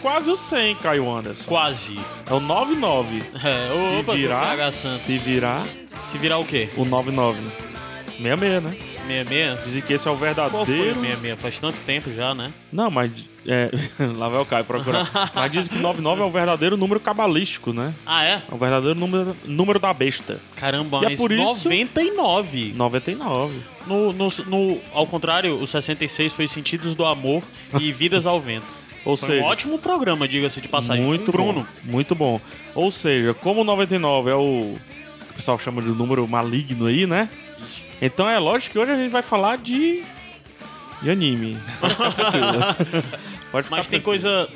Quase o 100, Caio Anderson. Quase. É o 99. É, Se opa, virar. Se virar, Se virar o quê? o 99. né? 66, né? 66? Dizem que esse é o Qual foi o verdadeiro. 66? Faz tanto tempo já, né? Não, mas. É, lá vai o Caio procurar. mas dizem que 99 é o verdadeiro número cabalístico, né? Ah, é? É o verdadeiro número, número da besta. Caramba, E é mas por isso- 99. 99. No, no, no- ao contrário, o 66 foi Sentidos do Amor e Vidas ao Vento. Ou Foi seja, um ótimo programa, diga-se de passagem. Muito Bruno. bom. Muito bom. Ou seja, como o 99 é o que o pessoal chama de número maligno aí, né? Então é lógico que hoje a gente vai falar de de anime. Mas tem coisa.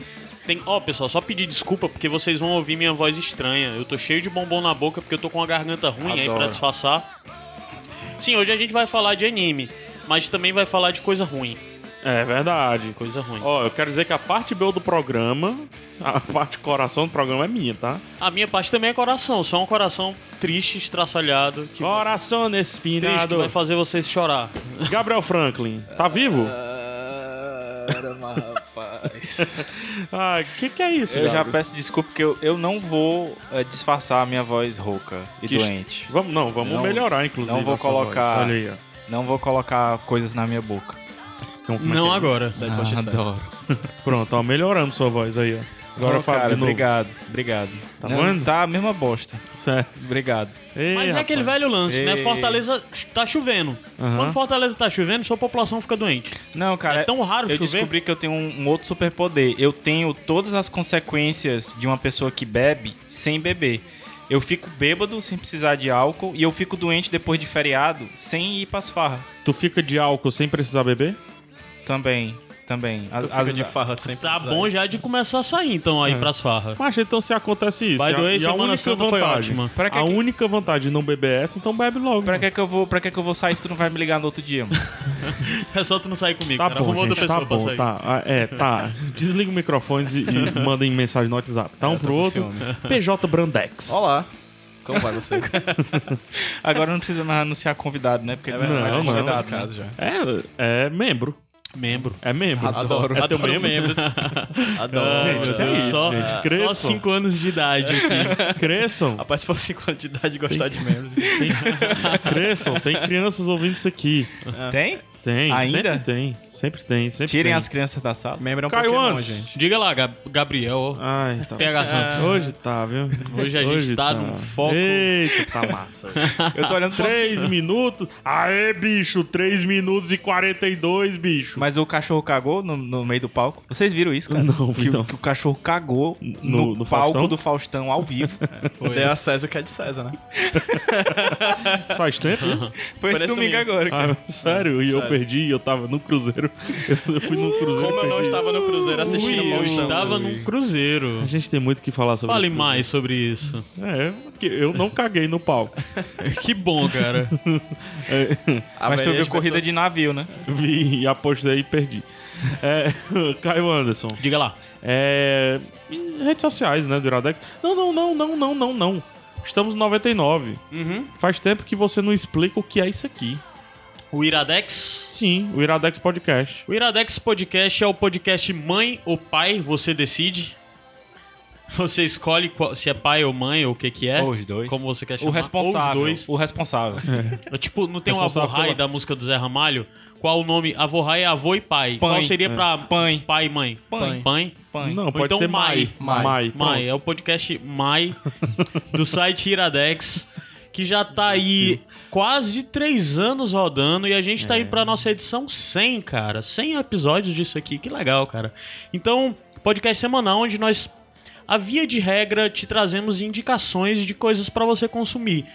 Tem, ó, pessoal, só pedir desculpa porque vocês vão ouvir minha voz estranha. Eu tô cheio de bombom na boca porque eu tô com a garganta ruim aí Adoro. pra disfarçar. Sim, hoje a gente vai falar de anime, mas também vai falar de coisa ruim. É verdade. Coisa ruim. Ó, eu quero dizer que a parte B do programa, a parte coração do programa é minha, tá? A minha parte também é coração, só um coração triste, estraçalhado, que, Coração triste, que vai fazer vocês chorar. Gabriel Franklin, tá vivo? Caramba, rapaz. Ah, que que é isso, Eu já Gabriel? peço desculpa porque eu, eu não vou eh, disfarçar a minha voz rouca e Que- doente. Vamos, não, vamos Não- melhorar, inclusive. não vou sua colocar- voz. Olha aí, ó. Não vou colocar coisas na minha boca. Como- é Não que é? agora. Ah, adoro. Pronto, ó, melhoramos sua voz aí, ó. Agora fala cara, de novo. obrigado, obrigado. Tá Não, vendo? Tá a mesma bosta. Certo. Obrigado. Ei, Mas é rapaz. aquele velho lance, né? Ei. Fortaleza tá chovendo. Aham. Quando Fortaleza tá chovendo, sua população fica doente. Não, cara, É tão raro eu chover. descobri que eu tenho um, um outro superpoder. Eu tenho todas as consequências de uma pessoa que bebe sem beber. Eu fico bêbado sem precisar de álcool e eu fico doente depois de feriado sem ir pras farras. Tu fica de álcool sem precisar beber? Também, também. As- as- farra sempre. Tá bom já de começar a sair, então, aí pras farras. Mas então se acontece isso. A- way, e a Semana única Santa foi vantagem, ótima. Pra que a que- única vantagem de não beber é essa, então bebe logo. Pra que que eu vou, pra que que eu vou sair se tu não vai me ligar no outro dia, mano? É só tu não sair comigo, Tá cara. bom, Arruma outra gente, tá pessoa pra bom, sair. tá. Ah, É, tá. Desliga o microfone e, e mandem mensagem no WhatsApp. Tá um É, pro outro. PJ Brandex. Olá. Como vai você? Agora não precisa mais anunciar convidado, né? Porque ele não é não, mais convidado. né? casa já. É, é membro. Membro. É membro. Adoro. É teu Adoro membro. membros. Adoro. Gente, que é isso, só gente? só Cresçam. 5 anos de idade aqui. Cresçam. Rapaz, se for 5 anos de idade e gostar de membros. Cresçam. Tem crianças ouvindo isso aqui. Tem? Tem. Ainda? Sempre tem. Sempre tem. Sempre Tirem tem. as crianças da sala. Membro é um Caio Pokémon, Anderson. gente. Diga lá, Gab- Gabriel. Ai, tá. PH Santos. Hoje tá, viu? Hoje a gente tá num foco. Eita, tá massa. Eu tô olhando pra 3 minutos. Aê, bicho, 3 minutos e 42, bicho. Mas o cachorro cagou no, no meio do palco. Vocês viram isso, cara? Não, que, vi o- não. que o cachorro cagou no, No- no palco Faustão? do Faustão ao vivo. Foi. Dê a César o que é de César, né? Faz tempo isso? Foi esse domingo domingo. agora, cara. Ah, sério? E eu perdi, eu tava no Cruzeiro. Eu fui no Cruzeiro. Como eu não estava no Cruzeiro assistindo Ui, eu estava num cruzeiro. A gente tem muito o que falar sobre Fale esse mais sobre isso. É, porque eu não caguei no palco. Que bom, cara. Mas tu viu as corrida pessoas- de navio, né? Vi e apostei e perdi. É, Caio Anderson. Diga lá. É. em Redes sociais, né, do Iradex. Não, não, não, não, não, não, não. Estamos no 99. Uhum. Faz tempo que você não explica o que é isso aqui. O Iradex. Sim, o Iradex Podcast. O Iradex Podcast é o podcast mãe ou pai, você decide. Você escolhe qual- se é pai ou mãe ou o que que é. Ou os dois. Como você quer O chamar. responsável. Ou os dois. O responsável. É tipo, não tem um Responsável avô Rai pela- da música do Zé Ramalho? Qual o nome? Avô Rai é avô e pai. Qual Pai. seria pra Pai. pai e mãe? Pai. Pai? Pai. Não, Ou pode então ser Mai. Mai. Mai. Mai, é o podcast Mai do site Iradex, que já tá aí quase três anos rodando e a gente tá aí pra nossa edição 100, cara. 100 episódios disso aqui, que legal, cara. Então, Podcast semanal onde nós, a via de regra, te trazemos indicações de coisas pra você consumir.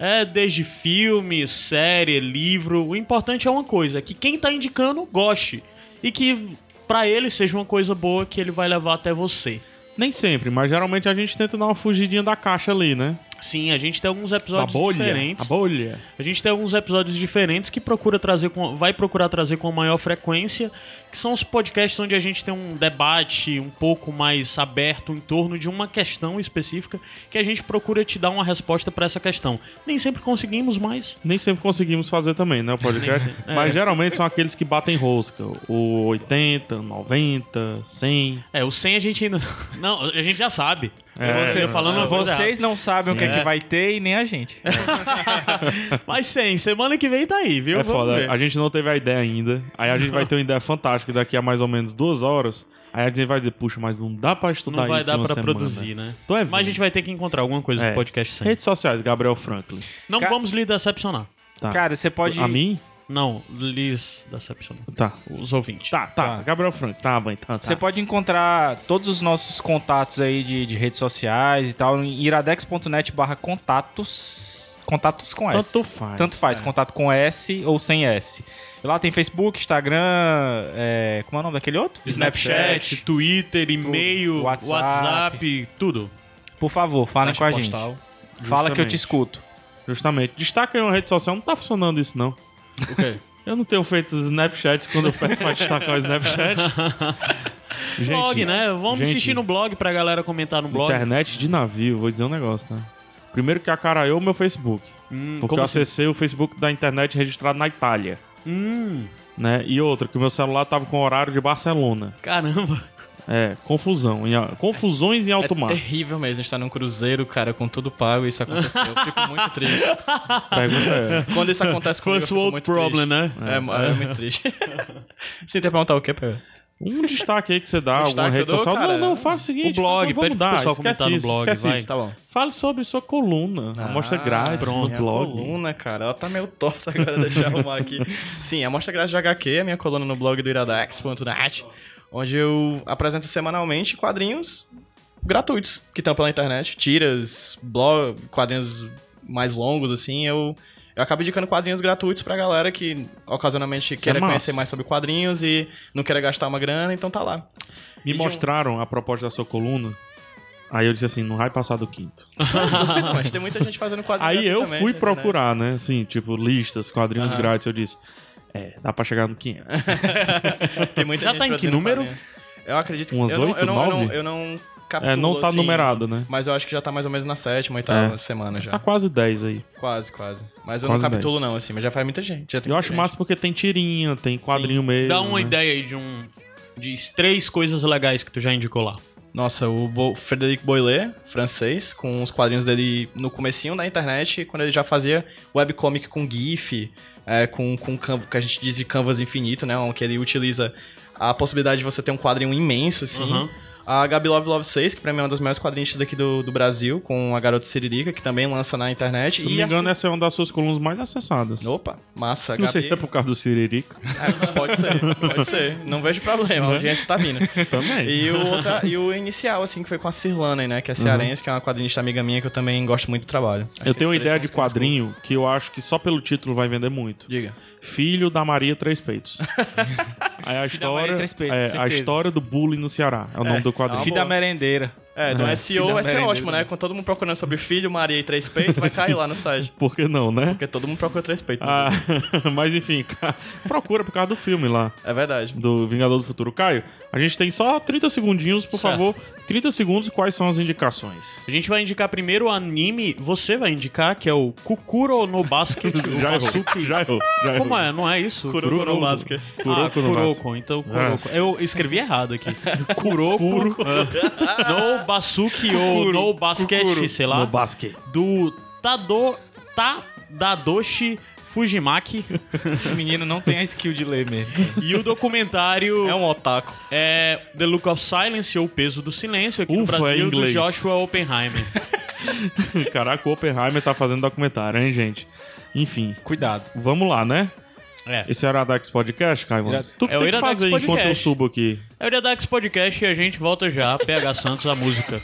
É, desde filme, série, livro. O importante é uma coisa, que quem tá indicando goste. E que pra ele seja uma coisa boa que ele vai levar até você. Nem sempre, mas geralmente a gente tenta dar uma fugidinha da caixa ali, né? Sim, a gente tem alguns episódios bolha. diferentes. A bolha. A gente tem alguns episódios diferentes que procura trazer com, vai procurar trazer com maior frequência, que são os podcasts onde a gente tem um debate um pouco mais aberto em torno de uma questão específica que a gente procura te dar uma resposta para essa questão. Nem sempre conseguimos, mas Nem sempre conseguimos fazer também, né? O podcast. Sempre. Mas É. geralmente são aqueles que batem rosca. O 80, 90, 100. é, o 100 a gente ainda não, a gente já sabe. É, você falando uma coisa Vocês não sabem o que é É. que vai ter e nem a gente. errada. Mas 100, semana que vem tá aí, viu? É Vamos foda. ver. A gente não teve a ideia ainda. Aí a gente vai ter uma ideia fantástica daqui a mais ou menos duas horas. Aí a gente vai dizer, puxa, mas não dá pra estudar Não vai isso dar pra semana. produzir, né? Tô é Mas a gente vai ter que encontrar alguma coisa É. no podcast 100. Redes sociais, Gabriel Franklin. Não Ca- vamos lhe decepcionar. Tá. Cara, você pode. A mim? Não, lhes decepcionar. Tá. Os ouvintes. Tá, tá. Tá. Gabriel Franklin. Tá, bem, tá, tá. Você pode encontrar todos os nossos contatos aí de, de redes sociais e tal em iradex.net barra contatos. Contatos com S. Tanto faz. Tanto faz, contato com S ou sem S. Lá tem Facebook, Instagram, é, como é o nome daquele outro? Snapchat, Twitter, e-mail, WhatsApp. WhatsApp, tudo. Por favor, falem Caixa com a gente. postal. Fala que eu Justamente. te escuto. Justamente. Destaca aí uma rede social. Não tá funcionando isso, não. O quê? Eu não tenho feito Snapchats quando eu peço pra destacar o Snapchat. Gente, blog, né? Vamos gente, assistir no blog pra galera comentar no blog. Internet de navio, vou dizer um negócio, tá? Primeiro que acaraiou o meu Facebook. Hum, Porque eu assim? acessei o Facebook da internet registrado na Itália. Hum, Né? E outra, que o meu celular tava com horário de Barcelona. caramba. É, confusão. Em, confusões em É alto mar. terrível mesmo estar num cruzeiro, cara, com tudo pago e isso aconteceu. Eu fico muito triste. Pergunta é. Quando isso acontece comigo, First world problem, triste. né? É, é, muito triste. Você tem que perguntar o quê, Pedro? Um destaque aí que você dá, Um alguma rede dou, social. cara. Não, não, fala o seguinte. O blog, pede vamos pro dar, pessoal esquece comentar no isso, blog, esquece vai. isso. Tá bom. Fale sobre sua coluna, a amostra grátis pronto. no minha blog. coluna, cara, ela tá meio torta agora, deixa eu arrumar aqui. Sim, a Mostra Grátis de HQ é minha coluna no blog do iradex.net, onde eu apresento semanalmente quadrinhos gratuitos que estão pela internet, tiras, blog, quadrinhos mais longos, assim, eu... Eu acabo indicando quadrinhos gratuitos pra galera que ocasionalmente Isso queira é conhecer mais sobre quadrinhos e não queira gastar uma grana, então tá lá. Me E de um- mostraram a proposta da sua coluna. Aí eu disse assim, não vai passar do quinto. Mas tem muita gente fazendo quadrinhos Aí eu fui procurar, né? Assim, tipo, listas, quadrinhos Aham. grátis. Eu disse, é, dá pra chegar no 500. Tem muita Já gente tá em que número? Eu acredito que... Umas eu não- oito, eu não, eu não, nove? eu não captulo, É, não tá assim, numerado, né? Mas eu acho que já tá mais ou menos na sétima, oitava É. semana já. Tá quase 10 aí. Quase, quase. Mas eu Quase não captulo não, assim, mas já faz muita gente. Já tem Eu muita acho gente. massa porque tem tirinha, tem quadrinho mesmo. Dá uma né? ideia aí de um. De três coisas legais que tu já indicou lá. Nossa, o Bo Frederic Boilet, francês, com os quadrinhos dele no comecinho da internet, quando ele já fazia webcomic com GIF, é, com, com que a gente diz de canvas infinito, né? Que ele utiliza a possibilidade de você ter um quadrinho imenso, assim. Uhum. A Gabi Love Love 6, que pra mim é uma das melhores quadrinistas daqui do, do Brasil, com a Garota Siririca, que também lança na internet. Se não me engano, essa é uma das suas colunas mais acessadas. Opa, massa. Não sei se é por causa do Siririca. É, pode ser, pode ser. Não vejo problema, a audiência tá vindo. Também. E o, outra- e o inicial, assim, que foi com a Cirlane, né? Que é cearense, que é uma quadrinista amiga minha que eu também gosto muito do trabalho. Acho eu tenho uma ideia de quadrinho que eu acho que só pelo título vai vender muito. Diga. Filho da Maria Três Peitos. Aí a história, Maria Três Peitos, é, a certeza. história do bullying no Ceará. É o nome do quadrinho. uma Filho da merendeira. É, do É, SEO filho da vai ser ótimo, né? Com todo mundo procurando sobre filho, Maria e três peitos, vai cair lá no site. Por que não, né? Porque todo mundo procura três peitos. Ah, mas enfim, procura por causa do filme lá, É verdade. do Vingador do Futuro. Caio, a gente tem só 30 segundinhos, por Certo. favor. 30 segundos, quais são as indicações? A gente vai indicar primeiro o anime, você vai indicar, que é o Kukuro no Basket. Já já errou, já Como é? Não é isso? Kuroko no Basket. Ah, Kuroko no Kuroko. Então, Kuroko. Ah. Eu escrevi errado aqui. Kuroko. ah, no Basuki ou no Basket, sei lá. No basquete. do Tado, Tadadoshi Fujimaki. Esse menino não tem a skill de ler mesmo. e o documentário É um otaku. é The Look of Silence ou O Peso do Silêncio aqui no Ufa, é Brasil do inglês. Joshua Oppenheimer. Caraca, o Oppenheimer tá fazendo documentário, hein, gente? Enfim, Cuidado. vamos lá, né? É. Esse é o Iradex Podcast, Caio? Ira- Tu que É o tem que fazer enquanto eu Podcast. subo aqui. É o Iradex Podcast e a gente volta já. PH Santos, a música.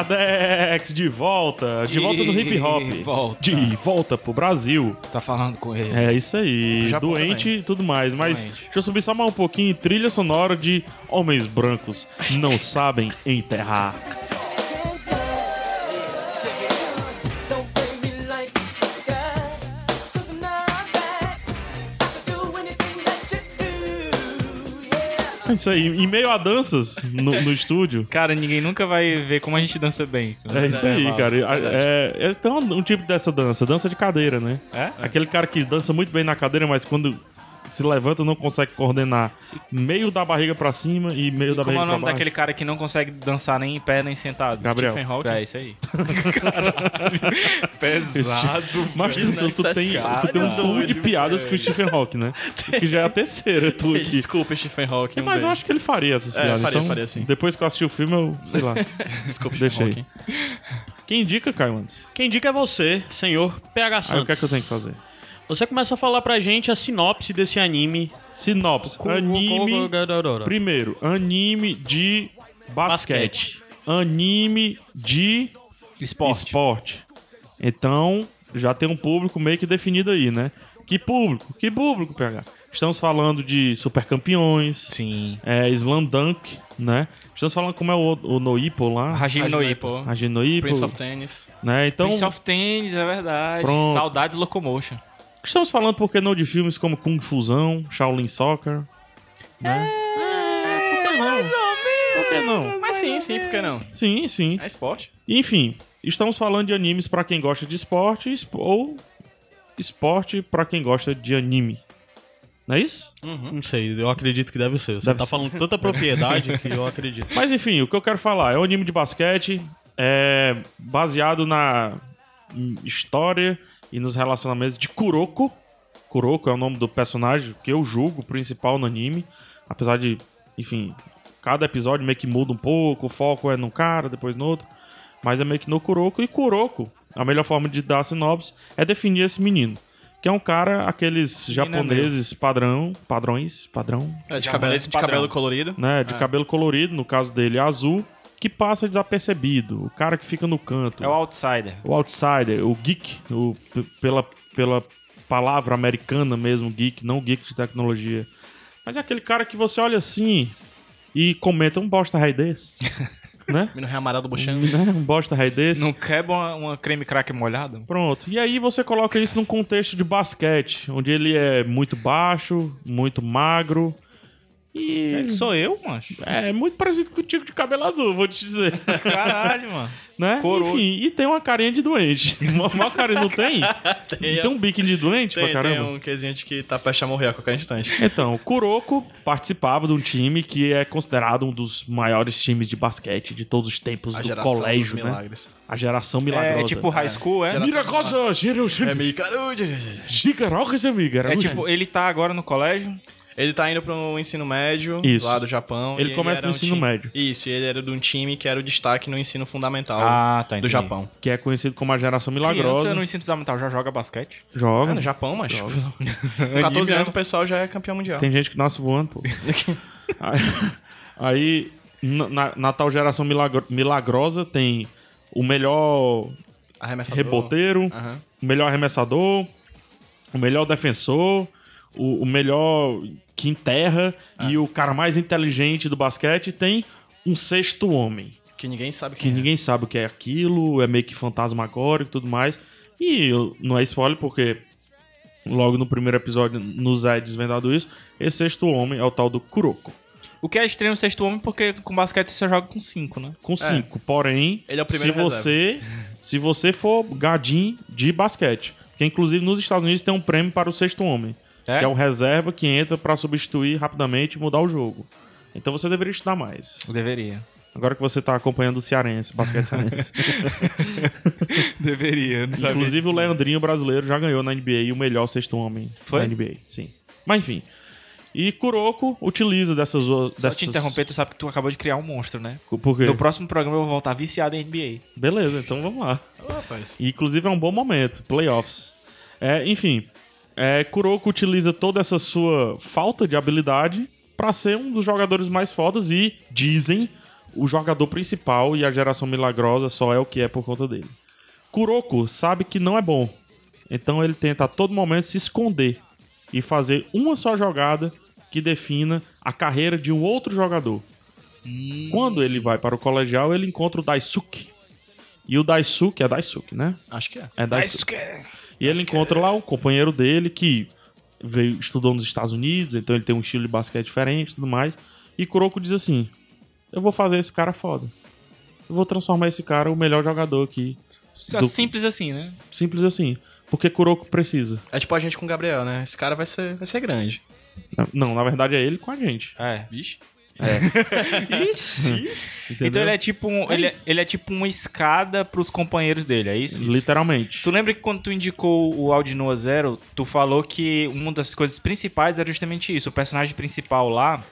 Iradex, de volta. De volta no hip hop. De volta. De volta pro Brasil. Tá falando com ele. É isso aí. Japão Doente e tudo mais. Mas Doente. deixa eu subir só mais um pouquinho. Trilha sonora de Homens Brancos Não Sabem Enterrar. isso aí. Em meio a danças no, no estúdio. Cara, ninguém nunca vai ver como a gente dança bem. É isso aí, Fala. cara. É, é, tem um, um tipo dessa dança, dança de cadeira, né? É? Aquele cara que dança muito bem na cadeira, mas quando se levanta não consegue coordenar meio da barriga pra cima e meio da Como é barriga o nome pra baixo. daquele cara que não consegue dançar nem em pé nem sentado? Gabriel. Stephen Hawking. É isso aí. Pesado. Mas tu, tu, tu tem, tu tem um turno de piadas com o Stephen Hawking, né? Que já é a terceira tu aqui. Desculpa, Stephen Hawking. um Mas eu beijo. acho que ele faria essas É, piadas. faria, então, faria sim. Depois que eu assisti o filme, eu sei lá. Desculpa, Stephen. Hawking. Quem indica, Caio antes? Quem indica é você, senhor PH Santos. Aí o que é que eu tenho que fazer? Você começa a falar pra gente a sinopse desse anime. Sinopse. Anime. Primeiro, anime de basquete. Anime de Esporte. esporte. Então, já tem um público meio que definido aí, né? Que público? Que público, PH? Estamos falando de super campeões, Sim. é, Slam Dunk, né? Estamos falando como é o, o Noipo lá. Hajime. Noipo. A Noipo, Prince of Tennis. né? Então, Prince of Tennis, é verdade. Pronto. Saudades Locomotion. Estamos falando, por que não, de filmes como Kung Fusão, Shaolin Soccer, né? É, por que não? Por que não? Mas sim, sim, por que não? Sim, sim. É esporte. Enfim, estamos falando de animes pra quem gosta de esporte esp- ou esporte pra quem gosta de anime. Não é isso? Não sei, eu acredito que deve ser. Você Deve tá ser. falando tanta propriedade que eu acredito. Mas enfim, o que eu quero falar é um anime de basquete é baseado na história e nos relacionamentos de Kuroko. Kuroko é o nome do personagem que eu julgo principal no anime, apesar de, enfim, cada episódio meio que muda um pouco, o foco é num cara, depois no outro, mas é meio que no Kuroko e Kuroko, a melhor forma de dar sinopse é definir esse menino. Que é um cara, aqueles japoneses padrão, padrões, padrão, É, de, cabelo, de cabelo colorido. né? De cabelo colorido, no caso dele azul, que passa desapercebido. O cara que fica no canto. É o Outsider. o outsider, o geek, o, pela, pela palavra americana mesmo, geek, não geek de tecnologia. Mas é aquele cara que você olha assim e comenta um bosta rei desse. né? Menino rei amarelo do Buchan. né? Um bosta rei desse. Não quebra uma, uma creme crack molhada? Pronto. E aí você coloca isso num contexto de basquete, onde ele é muito baixo, muito magro. E. É que sou eu, mancho. É muito parecido com o tipo de cabelo azul, vou te dizer. Caralho, mano. né? Coroa. Enfim, e tem uma carinha de doente. Uma, carinha não tem? tem um biquinho de doente Tem, pra tem caramba. um quesinho de que tá prestes a morrer a qualquer instante. Então, o Kuroko participava de um time que é considerado um dos maiores times de basquete de todos os tempos A do colégio, dos né? milagres. A geração milagrosa. É tipo high school, é? Milagrosa, gera- É meio carude. Gigarocas, amiga. É tipo, ele tá agora no colégio. Ele tá indo pro ensino médio, Isso. lá do Japão. Ele começa era no um ensino time- médio. Isso, e ele era de um time que era o destaque no ensino fundamental Ah, tá, do. Japão. Que é conhecido como a geração Criança milagrosa. no ensino fundamental já joga basquete? Joga. Ah, no Japão, mas. Com 14 anos o pessoal já é campeão mundial. Tem gente que nasce voando, pô. aí, aí, na, na- tal geração milagro- milagrosa, tem o melhor Arremessador. reboteiro, Aham. o melhor arremessador, o melhor defensor, o, o melhor que enterra Ah. e o cara mais inteligente do basquete tem um sexto homem, Que ninguém sabe que é. ninguém sabe o que é aquilo, é meio que fantasmagórico e tudo mais. E não é spoiler porque logo no primeiro episódio nos é desvendado isso. Esse sexto homem é o tal do Kuroko, O que é estranho no sexto homem, porque com basquete você só joga com cinco, né? com cinco. Porém, Ele é o primeiro se você se você for gadinho de basquete, que inclusive nos Estados Unidos tem um prêmio para o sexto homem, É? que é o reserva que entra para substituir rapidamente e mudar o jogo. Então você deveria estudar mais. Deveria. Agora que você tá acompanhando o Cearense, basquete cearense. Deveria, não Inclusive o Leandrinho brasileiro já ganhou na NBA o melhor sexto homem Foi? da NBA. Sim. Mas enfim. E Kuroko utiliza dessas... Só dessas... te interromper, tu sabe que tu acabou de criar um monstro, né? Por quê? No próximo programa eu vou voltar viciado em NBA. Beleza, então vamos lá. Rapaz. E, inclusive é um bom momento, playoffs. É, enfim, é, Kuroko utiliza toda essa sua falta de habilidade pra ser um dos jogadores mais fodas e, dizem, o jogador principal e a geração milagrosa só é o que é por conta dele. Kuroko sabe que não é bom, então ele tenta a todo momento se esconder e fazer uma só jogada que defina a carreira de um outro jogador. Quando ele vai para o colegial, ele encontra o Daisuke. E o Daisuke é Daisuke, né? Acho que é. É Daisuke. E ele encontra lá o companheiro dele que veio, estudou nos Estados Unidos, então ele tem um estilo de basquete diferente e tudo mais. E Kuroko diz assim: Eu vou fazer esse cara foda. Eu vou transformar esse cara o melhor jogador aqui. Do- Simples assim, né? Simples assim. Porque Kuroko precisa. É tipo a gente com o Gabriel, né? Esse cara vai ser, vai ser grande. Não, na verdade é ele com a gente. É. Vixe. Ixi. Entendeu? Então ele é tipo um, ele, é, ele é tipo uma escada pros companheiros dele, é isso? Literalmente. Tu lembra que quando tu indicou o Aldinoa Zero, tu falou que uma das coisas principais era justamente isso. O personagem principal lá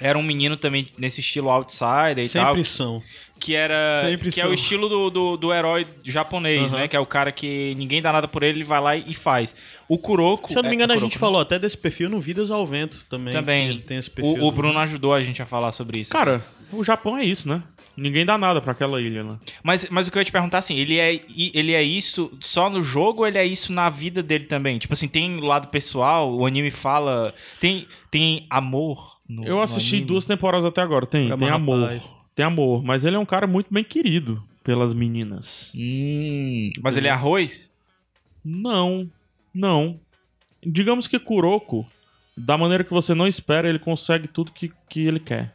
era um menino também nesse estilo outsider e tal. Sempre são. Que era. Sempre que é são. o estilo do, do, do herói japonês, Aham. né? Que é o cara que ninguém dá nada por ele, ele vai lá e faz. O Kuroko. Se eu não me é- engano, é a Kuroko, gente né? falou até desse perfil no Vidas ao Vento também. Também. tem esse perfil. O, o Bruno ajudou a gente a falar sobre isso. Cara, o Japão é isso, né? Ninguém dá nada pra aquela ilha lá. Mas, mas o que eu ia te perguntar, assim, ele é, ele é isso só no jogo ou ele é isso na vida dele também? Tipo assim, tem o lado pessoal, o anime fala. Tem, tem amor no Eu assisti anime? duas temporadas até agora. Tem, Caramba, tem amor. rapaz. Tem amor. Mas ele é um cara muito bem querido pelas meninas. Hum, mas ele é arroz? Não, não. Digamos que Kuroko, da maneira que você não espera, ele consegue tudo que, que ele quer.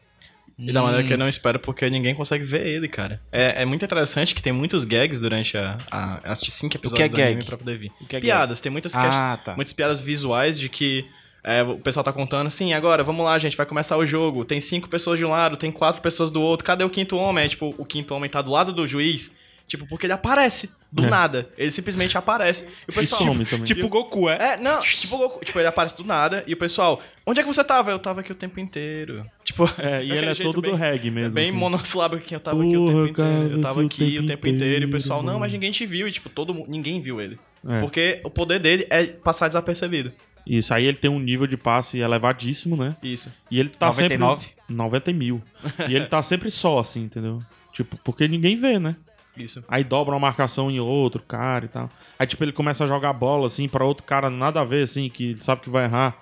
E da maneira que eu não espero, porque ninguém consegue ver ele, cara. É, é muito interessante que tem muitos gags durante a. a assisti cinco episódios que é do anime gag? pra poder vir. O que é piadas, tem muitas, Ah, tá. muitas piadas visuais de que. É, o pessoal tá contando assim, agora, vamos lá, gente, vai começar o jogo. Tem cinco pessoas de um lado, tem quatro pessoas do outro. Cadê o quinto homem? É tipo, o quinto homem tá do lado do juiz. Tipo, porque ele aparece do É. nada. Ele simplesmente aparece. E o pessoal. também. Tipo Goku, é? É, não, tipo, Goku- tipo, ele aparece do nada e o pessoal, onde é que você tava? Eu tava aqui o tempo inteiro. Tipo, É, e ele é todo bem- do reggae mesmo. Bem assim. monossilábico que eu tava aqui o Porra, tempo inteiro. cara, Eu tava aqui o tempo inteiro e o pessoal, inteiro, não, mas mano. ninguém te viu. E, tipo, todo mundo, ninguém viu ele. É. Porque o poder dele é passar desapercebido. Isso, aí ele tem um nível de passe elevadíssimo, né? Isso. E ele tá 99? sempre... 90 mil. e ele tá sempre só, assim, entendeu? Tipo, porque ninguém vê, né? Isso. Aí dobra uma marcação em outro cara e tal. Aí, tipo, ele começa a jogar bola, assim, pra outro cara nada a ver, assim, que ele sabe que vai errar.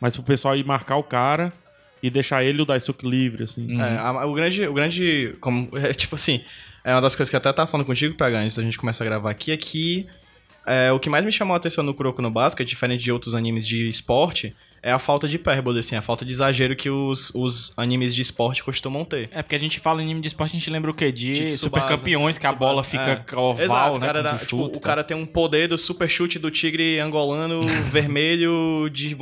Mas pro pessoal ir marcar o cara e deixar ele e o Daisuke livre, assim. É, a- o grande. O grande. Como, é, tipo assim, é uma das coisas que eu até tava falando contigo, PH, antes da gente começar a gravar aqui, é que é, o que mais me chamou a atenção no Kuroko no Basket, diferente de outros animes de esporte, é a falta de hipérbole, assim, a falta de exagero que os, os animes de esporte costumam ter. É, porque a gente fala em anime de esporte, a gente lembra o quê? De, De super campeões, que a bola fica é. oval, Exato, né? cara, dá- tu tipo, e o cara tem um poder do super chute do tigre angolano vermelho de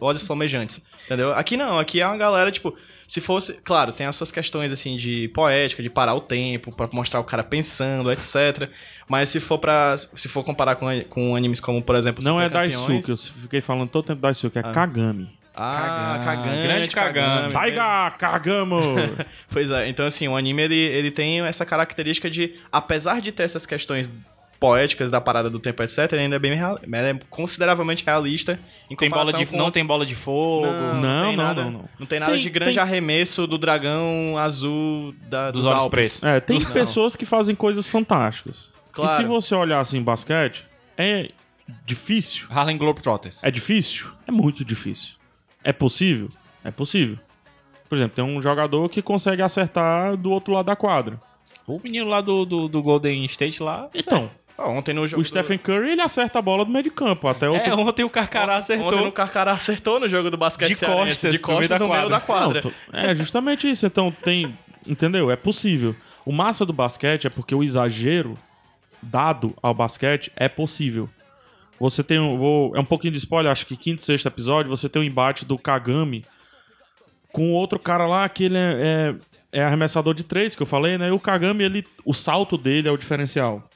olhos flamejantes, entendeu? Aqui não, aqui é uma galera, tipo, se fosse, claro, tem as suas questões, assim, de poética, de parar o tempo, pra mostrar o cara pensando, etc, mas se for para se for comparar com, com animes como, por exemplo, Não é Super Campeões- Daisuke, eu fiquei falando todo tempo Daisuke, é Kagami. Ah, Kagami, Kagami, grande Kagami. Taiga Kagamo! Pois é, então assim, o anime ele, ele tem essa característica de, apesar de ter essas questões poéticas da parada do tempo, etc, ele ainda é bem real, é consideravelmente realista em Tem bola de, com não outros- tem bola de fogo. não, Não, tem não, nada, não, não. tem nada Tem- de grande tem- arremesso do dragão azul da, dos, Dos olhos pretos. É, tem Não. pessoas que fazem coisas fantásticas. Claro. E se você olhar assim basquete, é difícil. Harlem Globetrotters. É difícil? É muito difícil. É possível? É possível. Por exemplo, tem um jogador que consegue acertar do outro lado da quadra. O menino lá do, do, do Golden State lá. Então, Ontem no jogo o Stephen Curry, ele acerta a bola do meio de campo. Até do... outro... É, ontem o Carcará do... acertou. Ontem no Carcará acertou no jogo do basquete De cearense, costas, de costas no meio da quadra. quadra. Não, é justamente isso. Então tem. Entendeu? É possível. O massa do basquete é porque o exagero dado ao basquete é possível. Você tem um. Vou, é um pouquinho de spoiler, acho que quinto, sexto episódio, você tem um embate do Kagami com outro cara lá que ele é, é, é arremessador de três, que eu falei, né? E o Kagami, ele, o salto dele é o diferencial.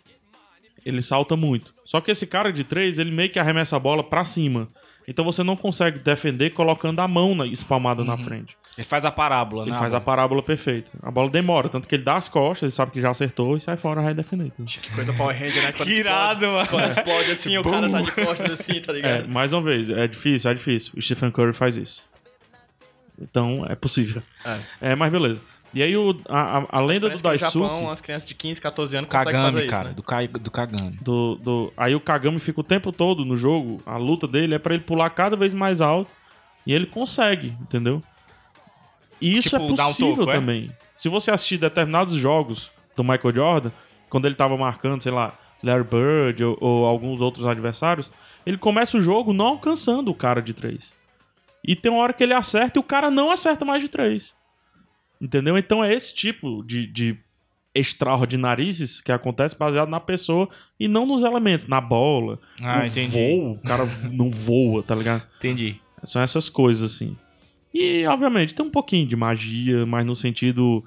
Ele salta muito. Só que esse cara de três, ele meio que arremessa a bola pra cima. Então você não consegue defender colocando a mão na, espalmada na frente. Ele faz a parábola, Ele né? faz a parábola perfeita. A bola demora, tanto que ele dá as costas, ele sabe que já acertou e sai fora vai defender. Que coisa Power Ranger, né? Quando Que irado, explode, mano. Quando explode assim, o cara tá de costas assim, tá É, ligado? mais uma vez, é difícil, é difícil. O Stephen Curry faz isso. Então, é possível. É. É, mas beleza. E aí, o, a, a, a lenda do no Japão, Daisuke... as crianças de 15, 14 anos conseguem Kagami, fazer isso, cara. né? Do, Kai, do Kagami. Do, do, aí o Kagami fica o tempo todo no jogo, a luta dele é pra ele pular cada vez mais alto e ele consegue, entendeu? E isso Tipo, é um possível toco, é? também. Se você assistir determinados jogos do Michael Jordan, quando ele tava marcando, sei lá, Larry Bird ou, ou alguns outros adversários, ele começa o jogo não alcançando o cara de três. E tem uma hora que ele acerta e o cara não acerta mais de três. Entendeu? Então é esse tipo de, de extraordinarices que acontece baseado na pessoa e não nos elementos, na bola. Ah, o entendi. Voo, o cara não voa, tá ligado? Entendi. São essas coisas, assim. E, obviamente, tem um pouquinho de magia, mas no sentido.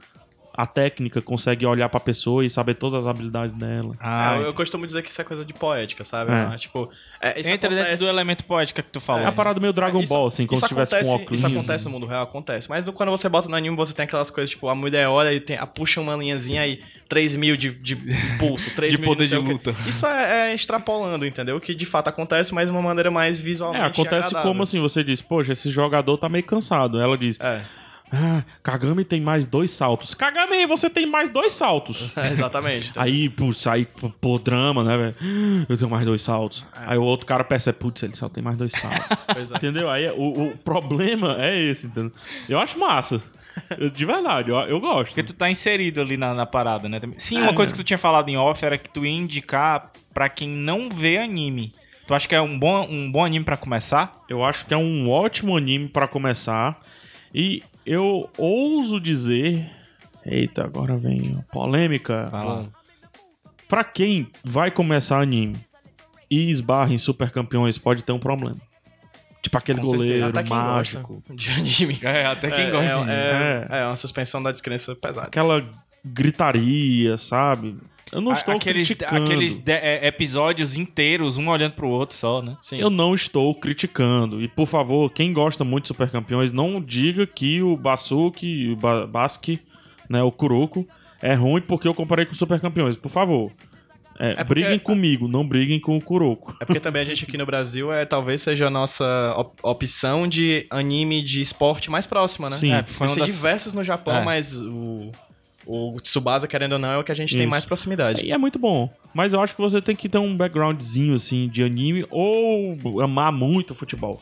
A técnica consegue olhar pra pessoa e saber todas as habilidades dela. Ah, É, eu, eu costumo dizer que isso é coisa de poética, sabe? É. É, Tipo, é, isso Entra dentro acontece- do elemento poético que tu falou. É a parada meio Dragon Isso- Ball, assim, como se tivesse acontece, com óculos. Isso acontece no mundo real, acontece. Mas no- quando você bota no anime, você tem aquelas coisas, tipo, a mulher olha e tem, a, puxa uma linhazinha aí, 3 mil de, de pulso, 3 De mil poder de o luta. Isso é, é extrapolando, entendeu? Que de fato acontece, mas de uma maneira mais É, visualmente acontece agradável. como assim, você diz, poxa, esse jogador tá meio cansado. Ela diz, É, ah, Kagami tem mais dois saltos. Kagami, você tem mais dois saltos. é, exatamente. Aí, putz, aí, pô, drama, né, velho? Eu tenho mais dois saltos. Aí o outro cara percebe, putz, ele só tem mais dois saltos. Pois é. entendeu? Aí o, o problema é esse, entendeu? Eu acho massa. Eu- de verdade, eu, eu gosto. Porque tu tá inserido ali na, na parada, né? Sim, uma coisa que tu tinha falado em off era que tu ia indicar pra quem não vê anime. Tu acha que é um bom, um bom anime pra começar? Eu acho que é um ótimo anime pra começar. E eu ouso dizer. Eita, agora vem a polêmica. Lá. Pra quem vai começar anime e esbarra em super campeões, pode ter um problema. Tipo aquele Com goleiro Até quem mágico. gosta de anime. É, até quem É, gosta é, de anime. é, É. é uma suspensão da descrença pesada. Aquela gritaria, sabe? Eu não A- estou aqueles criticando. aqueles de- é, episódios inteiros, um olhando pro outro só, né? Sim. Eu não estou criticando. E, por favor, quem gosta muito de Super Campeões, não diga que o Basuki, o ba Basque, né, o Kuroko, é ruim porque eu comparei com Super Campeões. Por favor, é, porque- briguem comigo, não briguem com o Kuroko. É porque também a gente aqui no Brasil é talvez seja a nossa op- opção de anime de esporte mais próxima, né? Sim. É, Existem das- diversos no Japão, É. mas o, o Tsubasa, querendo ou não, é o que a gente tem Isso. mais proximidade. E é muito bom. Mas eu acho que você tem que ter um backgroundzinho, assim, de anime ou amar muito futebol.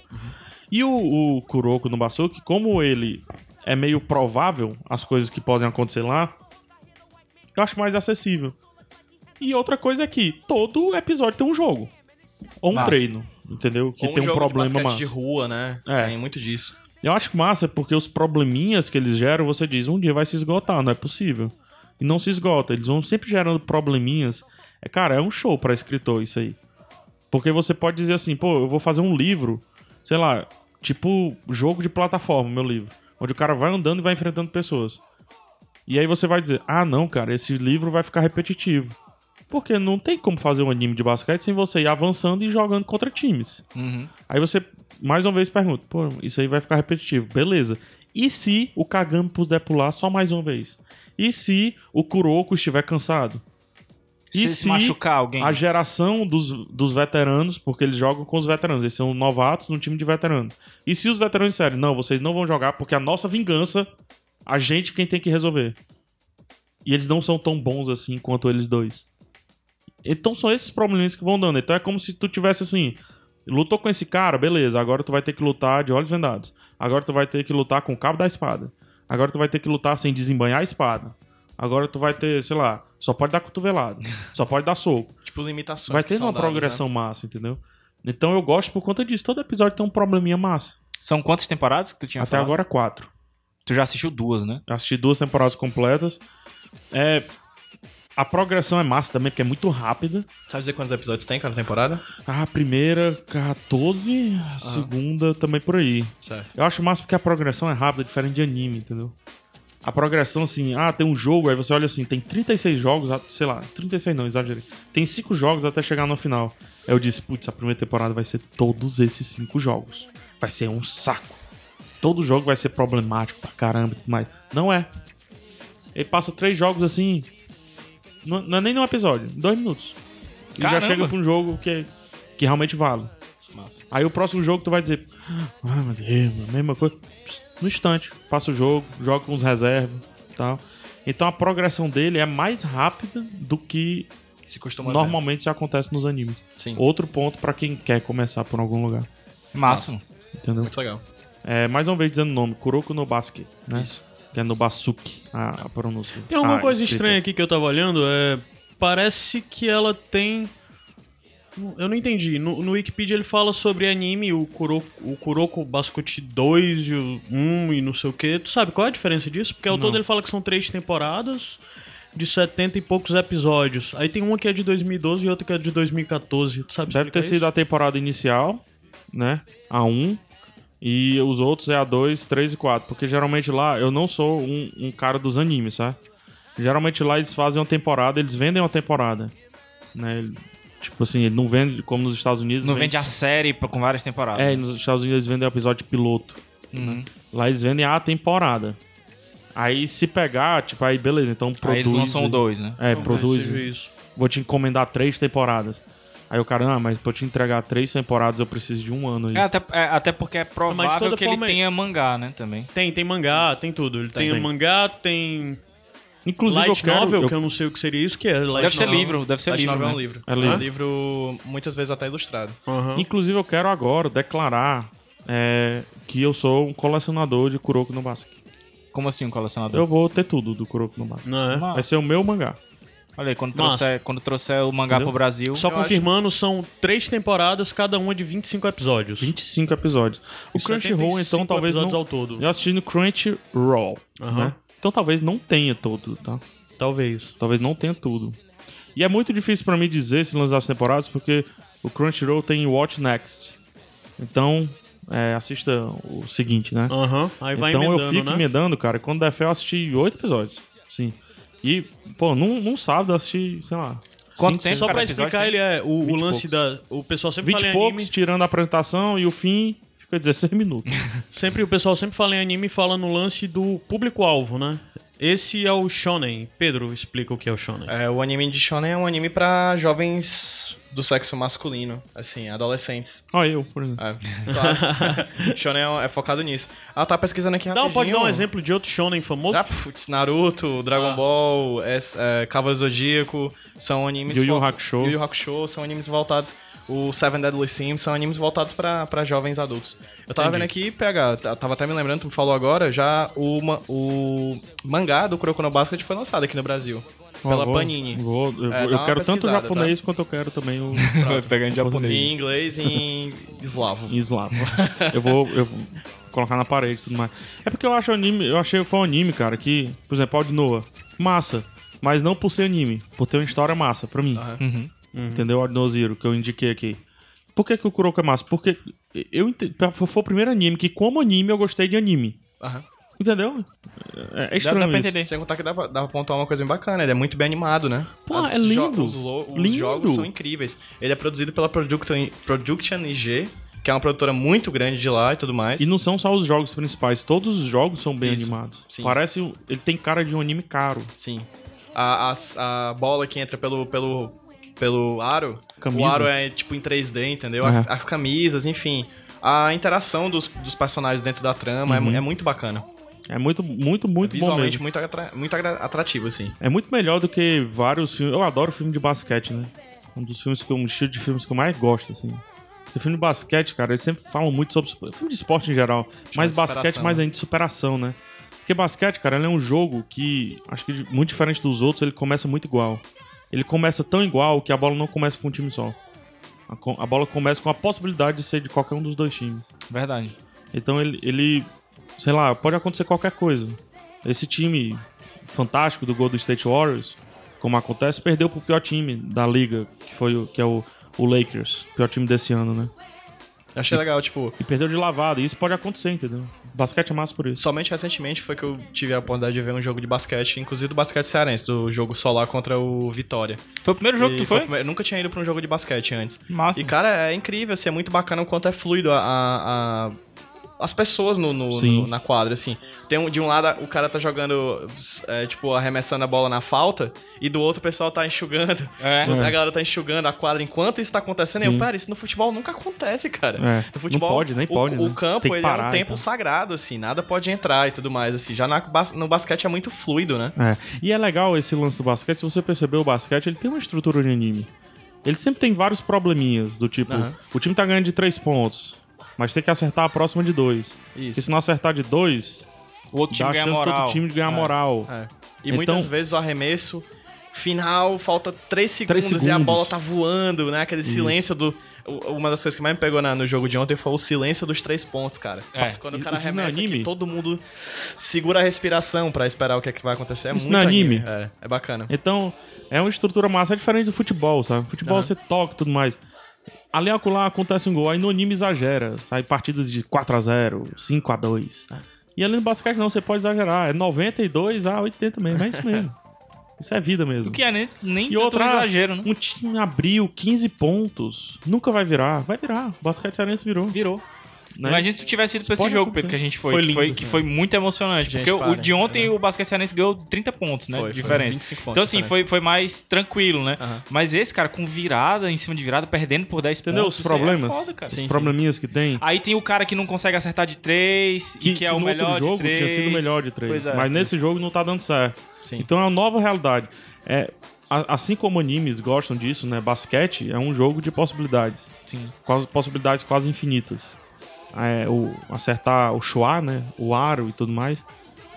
E o, o Kuroko no Basuki, como ele é meio provável as coisas que podem acontecer lá, eu acho mais acessível. E outra coisa é que todo episódio tem um jogo. Ou um Massa. treino, entendeu? Que Ou tem um jogo problema de basquete massa. de rua, né? É. Tem muito disso. Eu acho massa porque os probleminhas que eles geram, você diz, um dia vai se esgotar, não é possível. E não se esgota, eles vão sempre gerando probleminhas. É, cara, é um show pra escritor isso aí. Porque você pode dizer assim, pô, eu vou fazer um livro, sei lá, tipo jogo de plataforma, meu livro. Onde o cara vai andando e vai enfrentando pessoas. E aí você vai dizer, ah não, cara, esse livro vai ficar repetitivo. Porque não tem como fazer um anime de basquete sem você ir avançando e jogando contra times. Uhum. Aí você, mais uma vez, pergunta: pô, isso aí vai ficar repetitivo. Beleza. E se o Kagami puder pular só mais uma vez? E se o Kuroko estiver cansado? Se, E se se machucar alguém. A geração dos, dos veteranos, porque eles jogam com os veteranos, eles são novatos no time de veteranos. E se os veteranos disserem, não, vocês não vão jogar porque a nossa vingança, a gente quem tem que resolver. E eles não são tão bons assim quanto eles dois. Então são esses problemas que vão dando. Então é como se tu tivesse assim, lutou com esse cara, beleza, agora tu vai ter que lutar de olhos vendados. Agora tu vai ter que lutar com o cabo da espada. Agora tu vai ter que lutar sem desembanhar a espada. Agora tu vai ter, sei lá, só pode dar cotovelada, só pode dar soco. Tipo, limitações. Vai são uma dadas, progressão né? massa, entendeu? Então eu gosto por conta disso. Todo episódio tem um probleminha massa. São quantas temporadas que tu tinha Até falado? agora, quatro. Tu já assistiu duas, né? Eu assisti duas temporadas completas. É. A progressão é massa também, porque é muito rápida. Sabe dizer quantos episódios tem cada temporada? A primeira, 14, a segunda também por aí. Certo. Eu acho massa porque a progressão é rápida, diferente de anime, entendeu? A progressão, assim, ah, tem um jogo, aí você olha assim, tem 36 jogos, ah, sei lá, 36 não, exagerei. Tem 5 jogos até chegar no final. Aí eu disse, putz, a primeira temporada vai ser todos esses 5 jogos. Vai ser um saco. Todo jogo vai ser problemático pra caramba e tudo mais. Não é. Ele passa três jogos assim. Não, não é nem num episódio, em dois minutos. E já Caramba. chega pra um jogo que, que realmente vale. Massa. Aí o próximo jogo tu vai dizer, ah, meu Deus, a mesma coisa. No instante, passa o jogo, joga com os reservas e tal. Então a progressão dele é mais rápida do que Se costuma normalmente se acontece nos animes. Sim. Outro ponto pra quem quer começar por algum lugar, Massa. entendeu? Muito legal. É, mais uma vez dizendo o nome, Kuroko no Basque, né? Isso. Que é no Basuki, a, a pronúncia. Tem alguma Ah, coisa escrita. estranha aqui que eu tava olhando. É, parece que ela tem. Eu não entendi. No, no Wikipedia ele fala sobre anime, o Kuroko, o Kuroko Basket 2 e o 1 e não sei o que. Tu sabe qual é a diferença disso? Porque ao Não. todo ele fala que são três temporadas de 70 e poucos episódios. Aí tem uma que é de 2012 e outra que é de 2014. Tu sabe Deve ter sido a isso? temporada inicial, né? A 1. E os outros é a 2, 3 e 4. Porque geralmente lá eu não sou um, um cara dos animes, sabe? Geralmente lá eles fazem uma temporada, eles vendem uma temporada. Né? Tipo assim, ele não vende como nos Estados Unidos. Não vende a série com várias temporadas. É, nos Estados Unidos eles vendem o episódio piloto. Uhum. Lá eles vendem a temporada. Aí se pegar, tipo, aí beleza, então produz. Aí eles lançam dois, né? É, produz. Tive isso. Vou te encomendar três temporadas. Aí o cara, ah, mas pra eu te entregar três temporadas eu preciso de um ano aí. É, até, é, até porque é provável toda que ele forma é- tenha mangá, né, também. Tem, tem mangá, tem tudo. Ele tem, Tem. mangá, tem Inclusive light eu quero. novel, eu- que eu não sei o que seria isso, que é light Deve ser novel. livro, deve ser Light livro, Novel é né? um livro. É livro? um livro, muitas vezes até ilustrado. Aham. Inclusive eu quero agora declarar é, que eu sou um colecionador de Kuroko no Basque. Como assim um colecionador? Eu vou ter tudo do Kuroko no Basque. Não é? Vai ser o meu mangá. Olha aí, quando Massa. trouxer, quando trouxer o mangá Entendeu? pro Brasil... Só confirmando, são três temporadas, cada uma de 25 episódios. 25 episódios. O E Crunchyroll, 75 então, talvez episódios não... ao todo. Eu assisti no Crunchyroll, Aham. né? Então talvez não tenha todo, tá? Talvez. Talvez não tenha tudo. E é muito difícil pra mim dizer se lançar as temporadas, porque o Crunchyroll tem Watch Next. Então, é, assista o seguinte, né? Aham. Aí vai então eu fico né? emendando, cara. Quando der fé, eu assisti oito episódios. Sim. E, pô, num, num sábado eu assisti, sei lá. Quanto tempo, Só pra explicar, ele é o, o 20 lance da... O pessoal sempre 20 fala e em poucos, anime... tirando a apresentação, e o fim fica 16 minutos. Sempre, o pessoal sempre fala em anime e fala no lance do público-alvo, né? Esse é o shonen. Pedro, explica o que é o shonen. É, o anime de Shonen é um anime pra jovens do sexo masculino, assim, adolescentes. Olha eu, por exemplo. É, claro. Shonen é, é focado nisso. Ah, tá pesquisando aqui rapidinho. pode dar um exemplo de outro shonen famoso? Ah, putz, Naruto, Dragon Ah. Ball, es- é, Cavaleiro Zodíaco, são animes... Yu Yu Hakusho. Yu Yu Hakusho, são animes voltados... O Seven Deadly Sins são animes voltados pra, pra jovens adultos. Eu tava vendo aqui, PH, t- tava até me lembrando, tu me falou agora, já o, o mangá do Kuroko no Basket foi lançado aqui no Brasil. Pela vou- Panini. Vou, eu, É, eu quero tanto o japonês quanto eu quero também o Pegando japonês. Em inglês e em eslavo. em eslavo. eu vou eu vou colocar na parede e tudo mais. É porque eu acho anime, eu achei que foi um anime, cara, que, por exemplo, Audi Noah, massa, mas não por ser anime, por ter uma história massa pra mim. Uhum. Entendeu? Audi Noah Zero, que eu indiquei aqui. Por que, que o Kuroko é massa? Porque eu foi o primeiro anime que, como anime, eu gostei de anime. Aham. Entendeu? É, é Dá, estranho dá pra isso. entender. Sem contar que dá pra, dá pra pontuar uma coisa bem bacana, ele é muito bem animado, né? Pô, As é lindo. os, os Lindo. jogos são incríveis. Ele é produzido pela Production, Production IG, que é uma produtora muito grande de lá e tudo mais. E não são só os jogos principais, todos os jogos são bem Isso, animados. sim. Parece. Ele tem cara de um anime caro. Sim. A, as- a, bola que entra pelo, pelo, pelo aro, Camisa. o aro é tipo em 3D, entendeu? Uhum. As, as camisas, enfim. A interação dos, dos personagens dentro da trama é Uhum. é, muito bacana. É muito, muito, muito bom Visualmente muito, atra- muito atrativo, assim. É muito melhor do que vários filmes. Eu adoro filme de basquete, né? Um dos filmes que eu, um estilo de filmes que eu mais gosto, assim. Porque filme de basquete, cara, eles sempre falam muito sobre. Filme de esporte em geral. mas de basquete mais né? ainda de superação, né? Porque basquete, cara, ele é um jogo que, acho que muito diferente dos outros, ele começa muito igual. Ele começa tão igual que a bola não começa com um time só. A, co- a bola começa com a possibilidade de ser de qualquer um dos dois times. Verdade. Então ele, ele, sei lá, pode acontecer qualquer coisa. Esse time fantástico do Golden State Warriors, como acontece, perdeu pro pior time da liga, que foi o, que é o, o Lakers, pior time desse ano, né? Eu achei legal, tipo, E perdeu de lavada. E isso pode acontecer, entendeu? Basquete é massa por isso. somente recentemente foi que eu tive a oportunidade de ver um jogo de basquete, inclusive do basquete cearense, do jogo solar contra o Vitória. Foi o primeiro jogo E que tu foi? primeiro- Eu nunca tinha ido pra um jogo de basquete antes. Massa. E, cara, é incrível, assim, é muito bacana o quanto é fluido a, a- a- as pessoas no, no- no- na quadra, assim. Tem um, de um lado, o cara tá jogando, é, tipo, arremessando a bola na falta, e do outro o pessoal tá enxugando. É. A galera tá enxugando a quadra enquanto isso tá acontecendo. E eu, pera, isso no futebol nunca acontece, cara. É, No futebol, não pode, nem o, pode, O né? campo, Tem que ele é parar um e tempo tal. sagrado, assim, nada pode entrar e tudo mais, assim. Já na no basquete é muito fluido, né? É. E é legal esse lance do basquete. Se você perceber, o basquete ele tem uma estrutura de anime. Ele sempre tem vários probleminhas, do tipo, Aham. o time tá ganhando de três pontos, mas tem que acertar a próxima de dois. Isso. E se não acertar de dois, O outro dá time a ganha chance moral. do time de ganhar moral. É. E Então- muitas vezes o arremesso final, falta 3 segundos, Três e a segundos. bola tá voando, né? Aquele silêncio do. Uma das coisas que mais me pegou na- no jogo de ontem foi o silêncio dos três pontos, cara. É. Quando o cara Isso arremessa anime? que todo mundo segura a respiração pra esperar o que é que vai acontecer. É Isso muito no anime? É, é bacana. Então, é uma estrutura massa, é diferente do futebol, sabe? Futebol Aham. você toca e tudo mais. Ali acolá acontece um gol, aí no anime exagera. Sai partidas de 4x0, 5x2. E ali no basquete não, você pode exagerar. É 92 a 80 mesmo, é isso mesmo. Isso é vida mesmo. O que é nem, nem E outra, um exagero, né? um time abriu 15 pontos, nunca vai virar. Vai virar. O basquete cearense virou. Virou. Né? Imagina se tu tivesse ido pra esse jogo. Pedro, que a gente foi. Foi que, foi lindo. que foi muito emocionante. Gente, porque o- o de ontem o Basquete Cearense ganhou 30 pontos, né? Foi, foi, diferença. 25 pontos então, assim, foi, foi mais tranquilo, né? Mas esse, cara, com virada em cima de virada, perdendo por 10 Entendeu pontos. os aí problemas? É foda, cara. Os Sim, sim. probleminhas que tem. Aí tem o cara que não consegue acertar de 3, Que, e que é o no melhor outro jogo de 3. tinha sido o melhor de três. Pois é. mas nesse jogo não tá dando certo. Sim. Então é uma nova realidade. É, assim como animes gostam disso, né? Basquete é um jogo de possibilidades. Sim. Possibilidades quase infinitas. É, o, acertar o Shua, né? O aro e tudo mais.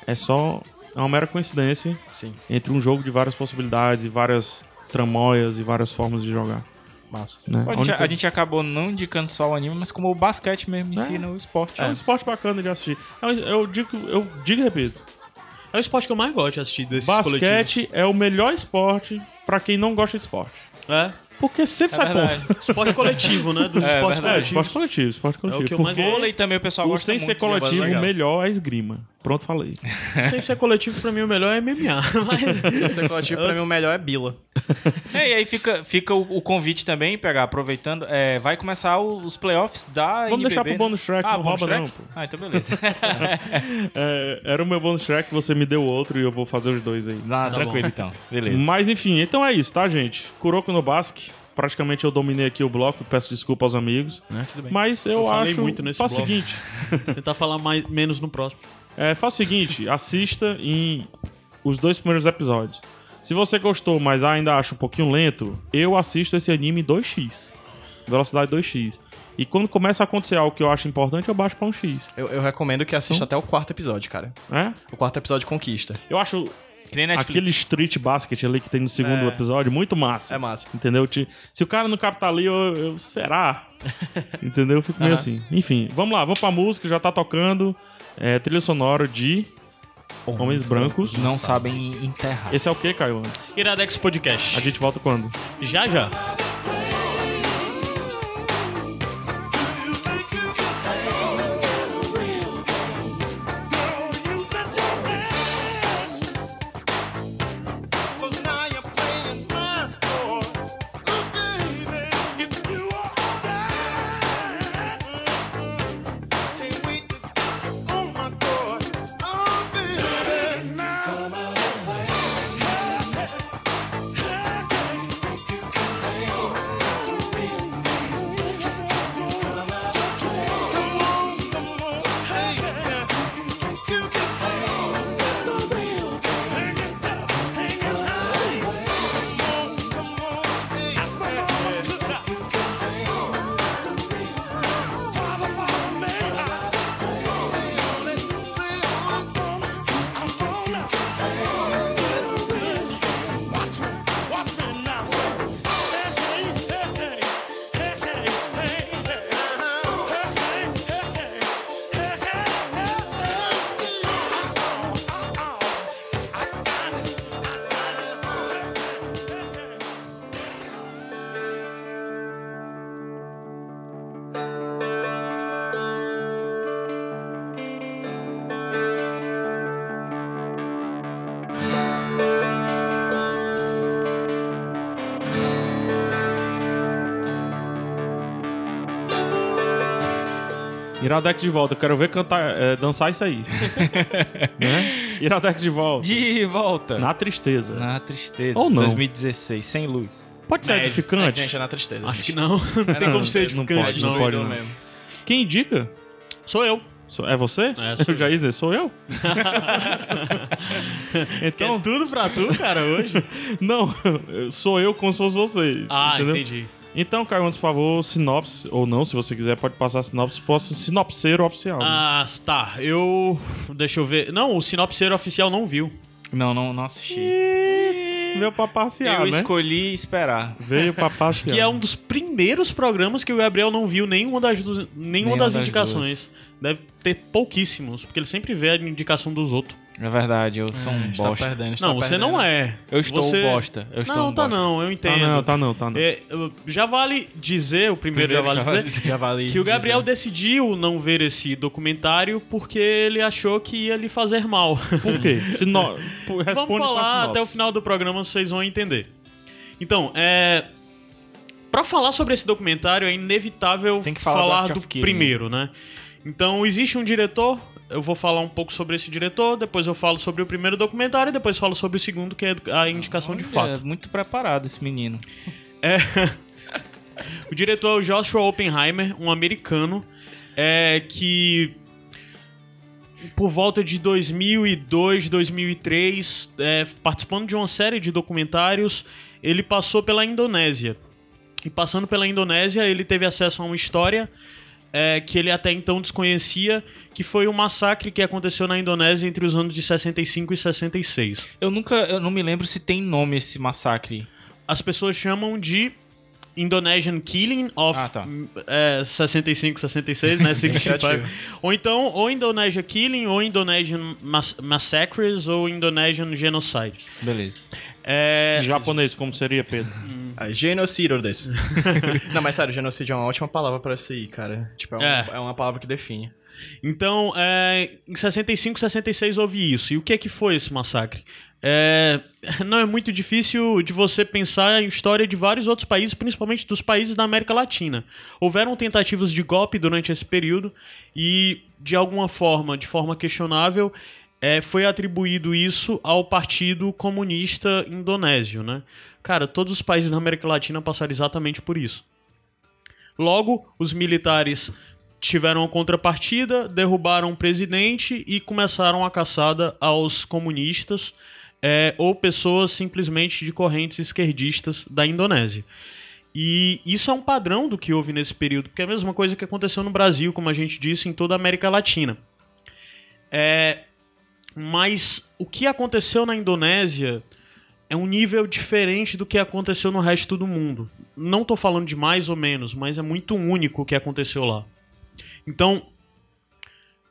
É só. É uma mera coincidência Sim, entre um jogo de várias possibilidades e várias tramóias e várias formas de jogar. massa. Né? A gente, única- a gente acabou não indicando só o anime, mas como o basquete mesmo ensina o esporte. É um esporte bacana de assistir. É Eu digo, eu digo e repito. É o esporte que eu mais gosto de assistir desses coletivos. Basquete é o melhor esporte pra quem não gosta de esporte. É. Porque sempre sai verdade. ponto. Esporte coletivo, né? Dos É, esportes verdade. É, coletivos. esporte coletivo, esporte coletivo. É o que eu mais vôlei, também o pessoal gosta sem muito. ser coletivo, o melhor é a esgrima. Pronto, falei. Sem ser coletivo, pra mim, o melhor é MMA. Mas... Se ser coletivo, pra mim o melhor é Bila. É, e aí fica, fica o, o convite também, pegar, aproveitando. é, vai começar o- os playoffs da Vamos NBB, deixar pro né? bônus track, ah, não bônus rouba track? não, pô. Ah, então beleza. É, era o meu bonus track, você me deu outro e eu vou fazer os dois aí. Ah, tranquilo então. Beleza. Mas enfim, então é isso, tá, gente? Kuroko no Basque. Praticamente eu dominei aqui o bloco, peço desculpa aos amigos. tudo bem. Mas eu, Eu falei acho. muito nesse faz o bloco. seguinte: Tentar falar mais, menos no próximo. É, faz o seguinte, assista em os dois primeiros episódios. Se você gostou, mas ainda acha um pouquinho lento, eu assisto esse anime em 2x. Velocidade 2x. E quando começa a acontecer algo que eu acho importante, eu baixo pra um X. Eu, eu recomendo que assista até o quarto episódio, cara. Né? O quarto episódio conquista. Eu acho Que nem Netflix. aquele street basket ali que tem no segundo É. episódio muito massa. É massa. Entendeu? Te- Se o cara não captar ali, eu, eu- será? Entendeu? Eu fico meio Aham. assim. Enfim, vamos lá, vamos pra música, já tá tocando. É, trilha sonora de Homens Brancos. Não sabem enterrar. Esse é o que, Caio? Iradex Podcast. A gente volta quando? Já, já. Iradex de volta. Eu quero ver cantar, é, dançar isso aí. né? Iradex de volta. De volta. Na tristeza. Na tristeza. Ou não. 2016, sem luz. Pode ser É, edificante? gente, é na tristeza. Acho que gente. não. Não tem não, como ser não edificante, pode, não. não pode, não. mesmo. Quem indica? Sou eu. É você? É, sou eu já ia dizer, sou eu? então, Quer tudo pra tu, cara, hoje? não, sou eu como se fosse você. Ah, entendeu? entendi. Então, Caio, antes, por favor, sinopse, ou não, se você quiser, pode passar a sinopse. Posso sinopseiro oficial. né? Ah, tá. Eu. Deixa eu ver. Não, o sinopseiro oficial não viu. Não, não, não assisti. Veio pra passear, eu né? escolhi esperar. Veio pra passear. Que é um dos primeiros programas que o Gabriel não viu nenhuma das, nenhuma Nenhuma das das indicações. Deve ter pouquíssimos, porque ele sempre vê a indicação dos outros. É verdade, eu sou um Está bosta. perdendo, Não, você perdendo. não é. Eu estou Você- um bosta. Eu estou não, um tá bosta. não, eu Tá entendo. não, tá não, tá não. É, já vale dizer, o primeiro, Primeiro já vale dizer, Já vale que o Gabriel dizer. decidiu não ver esse documentário porque ele achou que ia lhe fazer mal. Por quê? Sino... Vamos falar até o final do programa, vocês vão entender. Então, é. Pra falar sobre esse documentário, é inevitável Tem que falar do falar do, Killing. primeiro, né? Então, existe um diretor, eu vou falar um pouco sobre esse diretor, depois eu falo sobre o primeiro documentário e depois falo sobre o segundo, que é a indicação de Olha, fato. muito preparado esse menino. O diretor é o Joshua Oppenheimer, um americano, é, que por volta de 2002, 2003, é, participando de uma série de documentários, ele passou pela Indonésia. E passando pela Indonésia, ele teve acesso a uma história é, que ele até então desconhecia, que foi o massacre que aconteceu na Indonésia entre os anos de 65 e 66. Eu nunca, eu não me lembro se tem nome esse massacre. As pessoas chamam de Indonesian Killing of Ah, tá. é, 65, 66, né? 65. criativo. ou então, ou Indonesia Killing, ou Indonesian Mass Massacres, ou Indonesian Genocide. Beleza. É, Em japonês, como seria, Pedro? Ah, genocídio desse. não, mas sério, genocídio é uma ótima palavra pra isso aí, cara. Tipo, é, um- É. é uma palavra que define. Então, é, em 65, 66 houve isso. E o que é que foi esse massacre? É, não é muito difícil de você pensar em história de vários outros países, principalmente dos países da América Latina. Houveram tentativas de golpe durante esse período e, de alguma forma, de forma questionável, é, foi atribuído isso ao Partido Comunista Indonésio, né? Cara, todos os países da América Latina passaram exatamente por isso. Logo, os militares tiveram a contrapartida, derrubaram o presidente e começaram a caçada aos comunistas é, ou pessoas simplesmente de correntes esquerdistas da Indonésia. E isso é um padrão do que houve nesse período, porque é a mesma coisa que aconteceu no Brasil, como a gente disse, em toda a América Latina. É, mas o que aconteceu na Indonésia é um nível diferente do que aconteceu no resto do mundo. Não tô falando de mais ou menos, mas é muito único o que aconteceu lá. Então,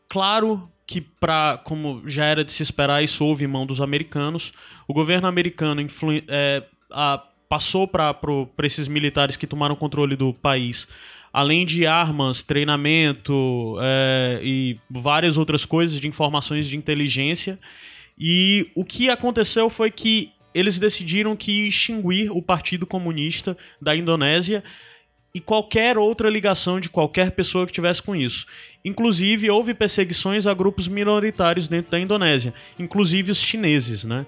claro que para como já era de se esperar, isso houve em mão dos americanos. O governo americano é, a- passou para esses militares que tomaram controle do país, além de armas, treinamento é, e várias outras coisas de informações de inteligência. E o que aconteceu foi que eles decidiram que extinguir o Partido Comunista da Indonésia e qualquer outra ligação de qualquer pessoa que tivesse com isso. Inclusive, houve perseguições a grupos minoritários dentro da Indonésia, inclusive os chineses, né?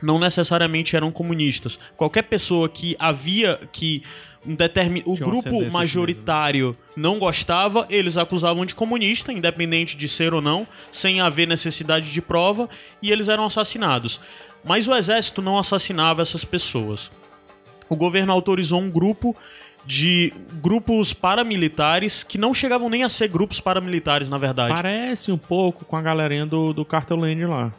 Não necessariamente eram comunistas. Qualquer pessoa que havia que um determin... o grupo ascendência majoritário não gostava, eles acusavam de comunista, independente de ser ou não, sem haver necessidade de prova, e eles eram assassinados. Mas o exército não assassinava essas pessoas o governo autorizou um grupo de grupos paramilitares que não chegavam nem a ser grupos paramilitares, na verdade. Parece um pouco com a galerinha do, do Cartel Land lá.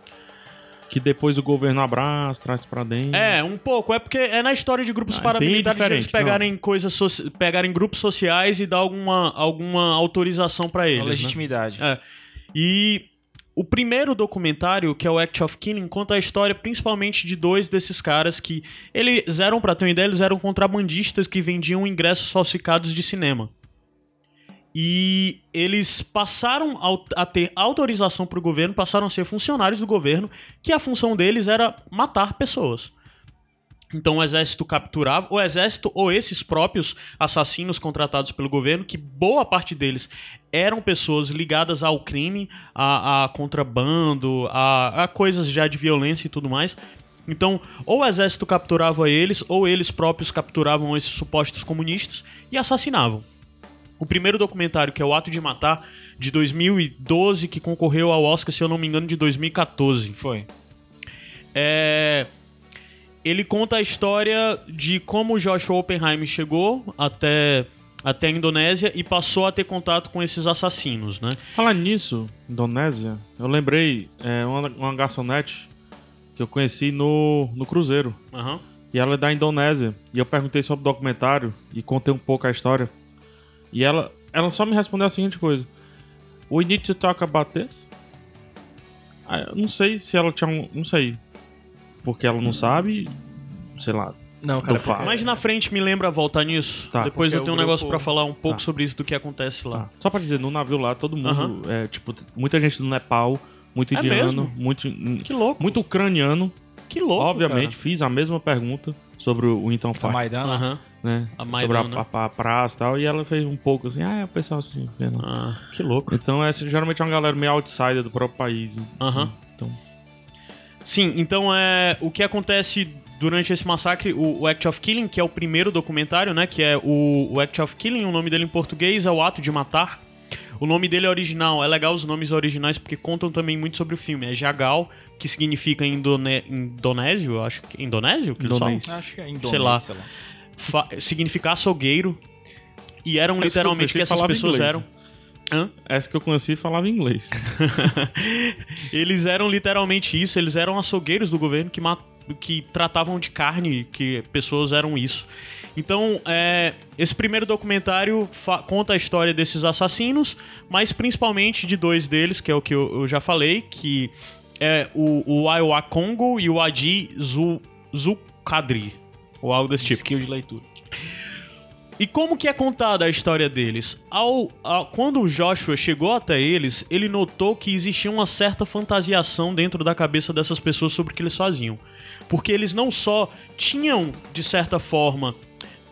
Que depois o governo abraça, traz pra dentro. É, um pouco. É porque é na história de grupos Ah, é paramilitares de eles pegarem coisas, soci- pegarem grupos sociais e dar alguma, alguma autorização pra A eles. né? legitimidade. É. E o primeiro documentário, que é o Act of Killing, conta a história principalmente de dois desses caras que eles eram, pra ter uma ideia, eles eram contrabandistas que vendiam ingressos falsificados de cinema. E eles passaram a ter autorização pro governo, passaram a ser funcionários do governo, que a função deles era matar pessoas. Então o exército capturava, o exército ou esses próprios assassinos contratados pelo governo, que boa parte deles eram pessoas ligadas ao crime, a, a contrabando, a, a coisas já de violência e tudo mais. Então, ou o exército capturava eles, ou eles próprios capturavam esses supostos comunistas e assassinavam. O primeiro documentário, que é O Ato de Matar, de 2012, que concorreu ao Oscar, se eu não me engano, de 2014. Foi. É... Ele conta a história de como Joshua Oppenheimer chegou até, até a Indonésia e passou a ter contato com esses assassinos, né? Falar nisso, Indonésia, eu lembrei é, uma, uma garçonete que eu conheci no, no Cruzeiro. Aham. E ela é da Indonésia. E eu perguntei sobre o documentário e contei um pouco a história. E ela, ela só me respondeu a seguinte coisa: We need to talk about this? Ah, eu não sei se ela tinha um. Não sei. Porque ela não sabe. Sei lá. Não, cara, Não fala. Mais na frente me lembra voltar nisso. Tá. Depois eu tenho um negócio pra falar um pouco Tá. sobre isso do que acontece lá. Tá. Só pra dizer, no navio lá, todo mundo. Aham. É, tipo, muita gente do Nepal, muito É indiano, mesmo? muito. Que louco. Muito ucraniano. Que louco. Obviamente, fiz a mesma pergunta sobre o então A Far, Maidana. cara. Aham. né? a sobre Maidan, a, né? a, a praça e tal. E ela fez um pouco assim, ah, é o pessoal assim. vendo. Ah, que louco. Então, essa geralmente é uma galera meio outsider do próprio país. Aham. Então, Sim, então é o que acontece durante esse massacre, o, o Act of Killing, que é o primeiro documentário, né? Que é o, o Act of Killing, o nome dele em português é o Ato de Matar. O nome dele é original, é legal os nomes originais porque contam também muito sobre o filme. É Jagal, que significa indone, indonésio, acho que indonésio que? Indonésio. Acho que é Sei lá. Indonésia, lá. Fa- significa açougueiro. E eram Essa literalmente que que essas pessoas inglês. eram. Hã? essa que eu conheci falava inglês. eles eram literalmente isso, eles eram açougueiros do governo que, ma- que tratavam de carne, que pessoas eram isso. Então, é, esse primeiro documentário conta a história desses assassinos, mas principalmente de dois deles, que é o que eu, eu já falei, que é o, o Aiwa Congo e o Adi Zu, Zulkadri, ou algo desse tipo. Skill de leitura. E como que é contada a história deles? Ao, ao- quando o Joshua chegou até eles, ele notou que existia uma certa fantasiação dentro da cabeça dessas pessoas sobre o que eles faziam. Porque eles não só tinham, de certa forma,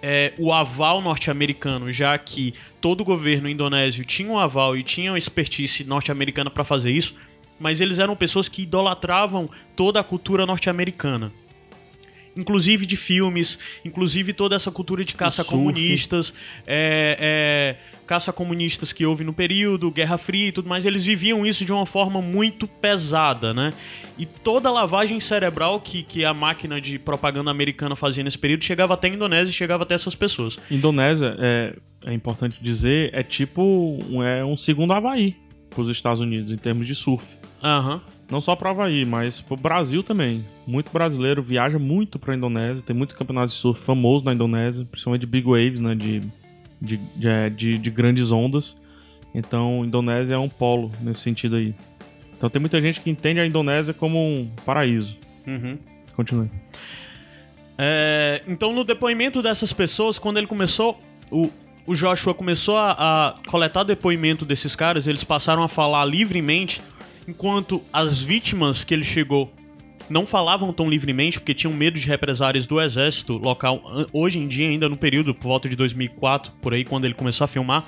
é, o aval norte-americano, já que todo o governo indonésio tinha um aval e tinha uma expertise norte-americana para fazer isso, mas eles eram pessoas que idolatravam toda a cultura norte-americana inclusive de filmes, inclusive toda essa cultura de caça comunistas, é, é, caça comunistas que houve no período, Guerra Fria e tudo mais, eles viviam isso de uma forma muito pesada, né? E toda a lavagem cerebral que, que a máquina de propaganda americana fazia nesse período chegava até a Indonésia e chegava até essas pessoas. Indonésia, é, é importante dizer, é tipo um, é um segundo Havaí pros Estados Unidos, em termos de surf. Aham. Não só pro Havaí, mas pro Brasil também. Muito brasileiro viaja muito pra Indonésia. Tem muitos campeonatos de surf famosos na Indonésia, principalmente de big waves, né? De, de, de, é, de- de grandes ondas. Então, Indonésia é um polo nesse sentido aí. Então, tem muita gente que entende a Indonésia como um paraíso. Uhum. Continue. É, então, no depoimento dessas pessoas, quando ele começou, o, o Joshua começou a, a coletar depoimento desses caras, eles passaram a falar livremente, enquanto as vítimas que ele chegou não falavam tão livremente porque tinham medo de represárias do exército local. Hoje em dia, ainda no período por volta de 2004, por aí, quando ele começou a filmar,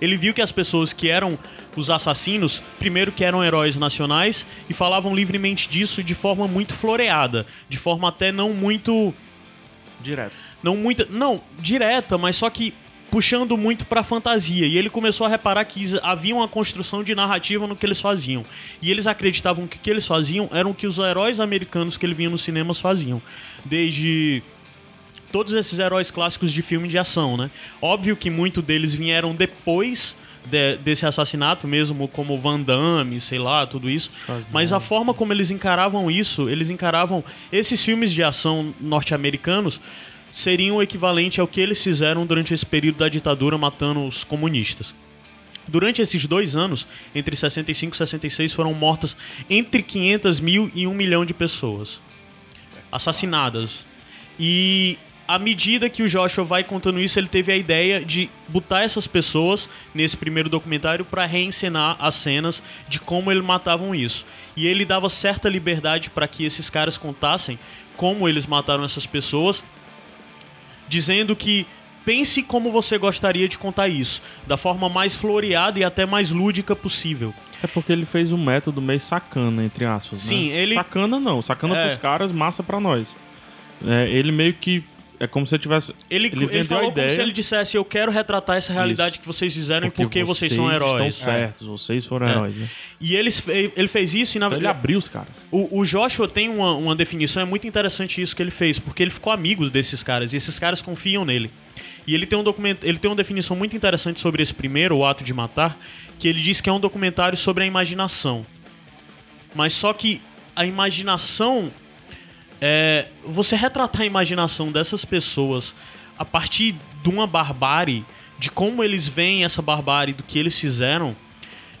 ele viu que as pessoas que eram os assassinos, primeiro que eram heróis nacionais e falavam livremente disso de forma muito floreada, de forma até não muito Direto. não muita, não, direta, mas só que puxando muito pra fantasia. E ele começou a reparar que havia uma construção de narrativa no que eles faziam. E eles acreditavam que o que eles faziam eram o que os heróis americanos que ele via nos cinemas faziam. Desde todos esses heróis clássicos de filme de ação, né? Óbvio que muitos deles vieram depois de- desse assassinato, mesmo como Van Damme, sei lá, tudo isso. Mas a forma como eles encaravam isso, eles encaravam esses filmes de ação norte-americanos seriam o equivalente ao que eles fizeram durante esse período da ditadura matando os comunistas. Durante esses dois anos, entre 65 e 66, foram mortas entre 500 mil e 1 milhão de pessoas assassinadas. E à medida que o Joshua vai contando isso, ele teve a ideia de botar essas pessoas nesse primeiro documentário para reencenar as cenas de como eles matavam isso. E ele dava certa liberdade para que esses caras contassem como eles mataram essas pessoas, dizendo que pense como você gostaria de contar isso, da forma mais floreada e até mais lúdica possível. É porque ele fez um método meio sacana, entre aspas. Sim, né? ele- Sacana não, sacana É. pros caras, massa pra nós. É, ele meio que. É como se ele tivesse. Ele, ele, vendeu falou a ideia. como se ele dissesse: Eu quero retratar essa realidade que vocês fizeram e porque vocês, são heróis. Estão certos, vocês foram É. heróis. Né? E eles, fe- ele fez isso e na Então ele verdade. abriu os caras. O, o Joshua tem uma, uma definição, é muito interessante isso que ele fez, porque ele ficou amigo desses caras e esses caras confiam nele. E ele tem um documento, ele tem uma definição muito interessante sobre esse primeiro, o ato de matar, que ele diz que é um documentário sobre a imaginação. Mas só que a imaginação é você retratar a imaginação dessas pessoas a partir de uma barbárie, de como eles veem essa barbárie, do que eles fizeram,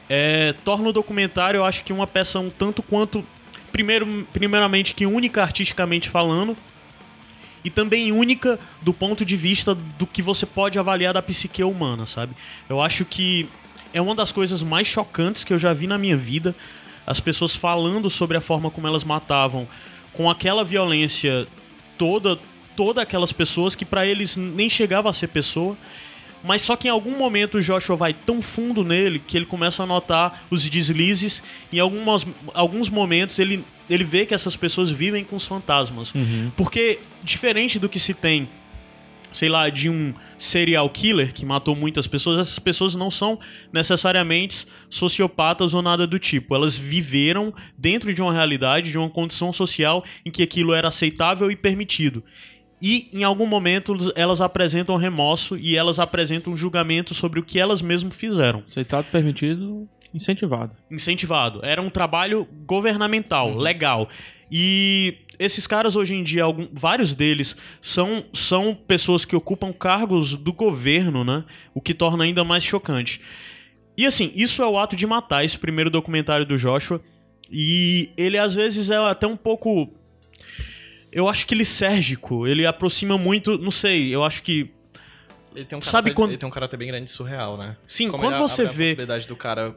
é, torna o documentário, eu acho que uma peça um tanto quanto primeiro, primeiramente que única artisticamente falando e também única do ponto de vista do que você pode avaliar da psique humana, sabe? Eu acho que é uma das coisas mais chocantes que eu já vi na minha vida, as pessoas falando sobre a forma como elas matavam com aquela violência toda, toda aquelas pessoas que pra eles nem chegava a ser pessoa. Mas só que em algum momento o Joshua vai tão fundo nele que ele começa a notar os deslizes. Em algumas, alguns momentos ele, ele vê que essas pessoas vivem com os fantasmas. Porque, diferente do que se tem, sei lá, de um serial killer que matou muitas pessoas, essas pessoas não são necessariamente sociopatas ou nada do tipo. Elas viveram dentro de uma realidade, de uma condição social em que aquilo era aceitável e permitido. E em algum momento elas apresentam remorso e elas apresentam um julgamento sobre o que elas mesmas fizeram. Aceitado, permitido, incentivado. Incentivado. Era um trabalho governamental, legal. E esses caras hoje em dia, algum- vários deles são, são pessoas que ocupam cargos do governo, né? O que torna ainda mais chocante. E assim, isso é o ato de matar, esse primeiro documentário do Joshua. E ele às vezes é até um pouco. Eu acho que lisérgico. Ele aproxima muito. Não sei, eu acho que. Ele tem um Sabe caráter, quando- ele tem um caráter bem grande de surreal, né? Sim, Como quando ele você abre a vê. possibilidade do cara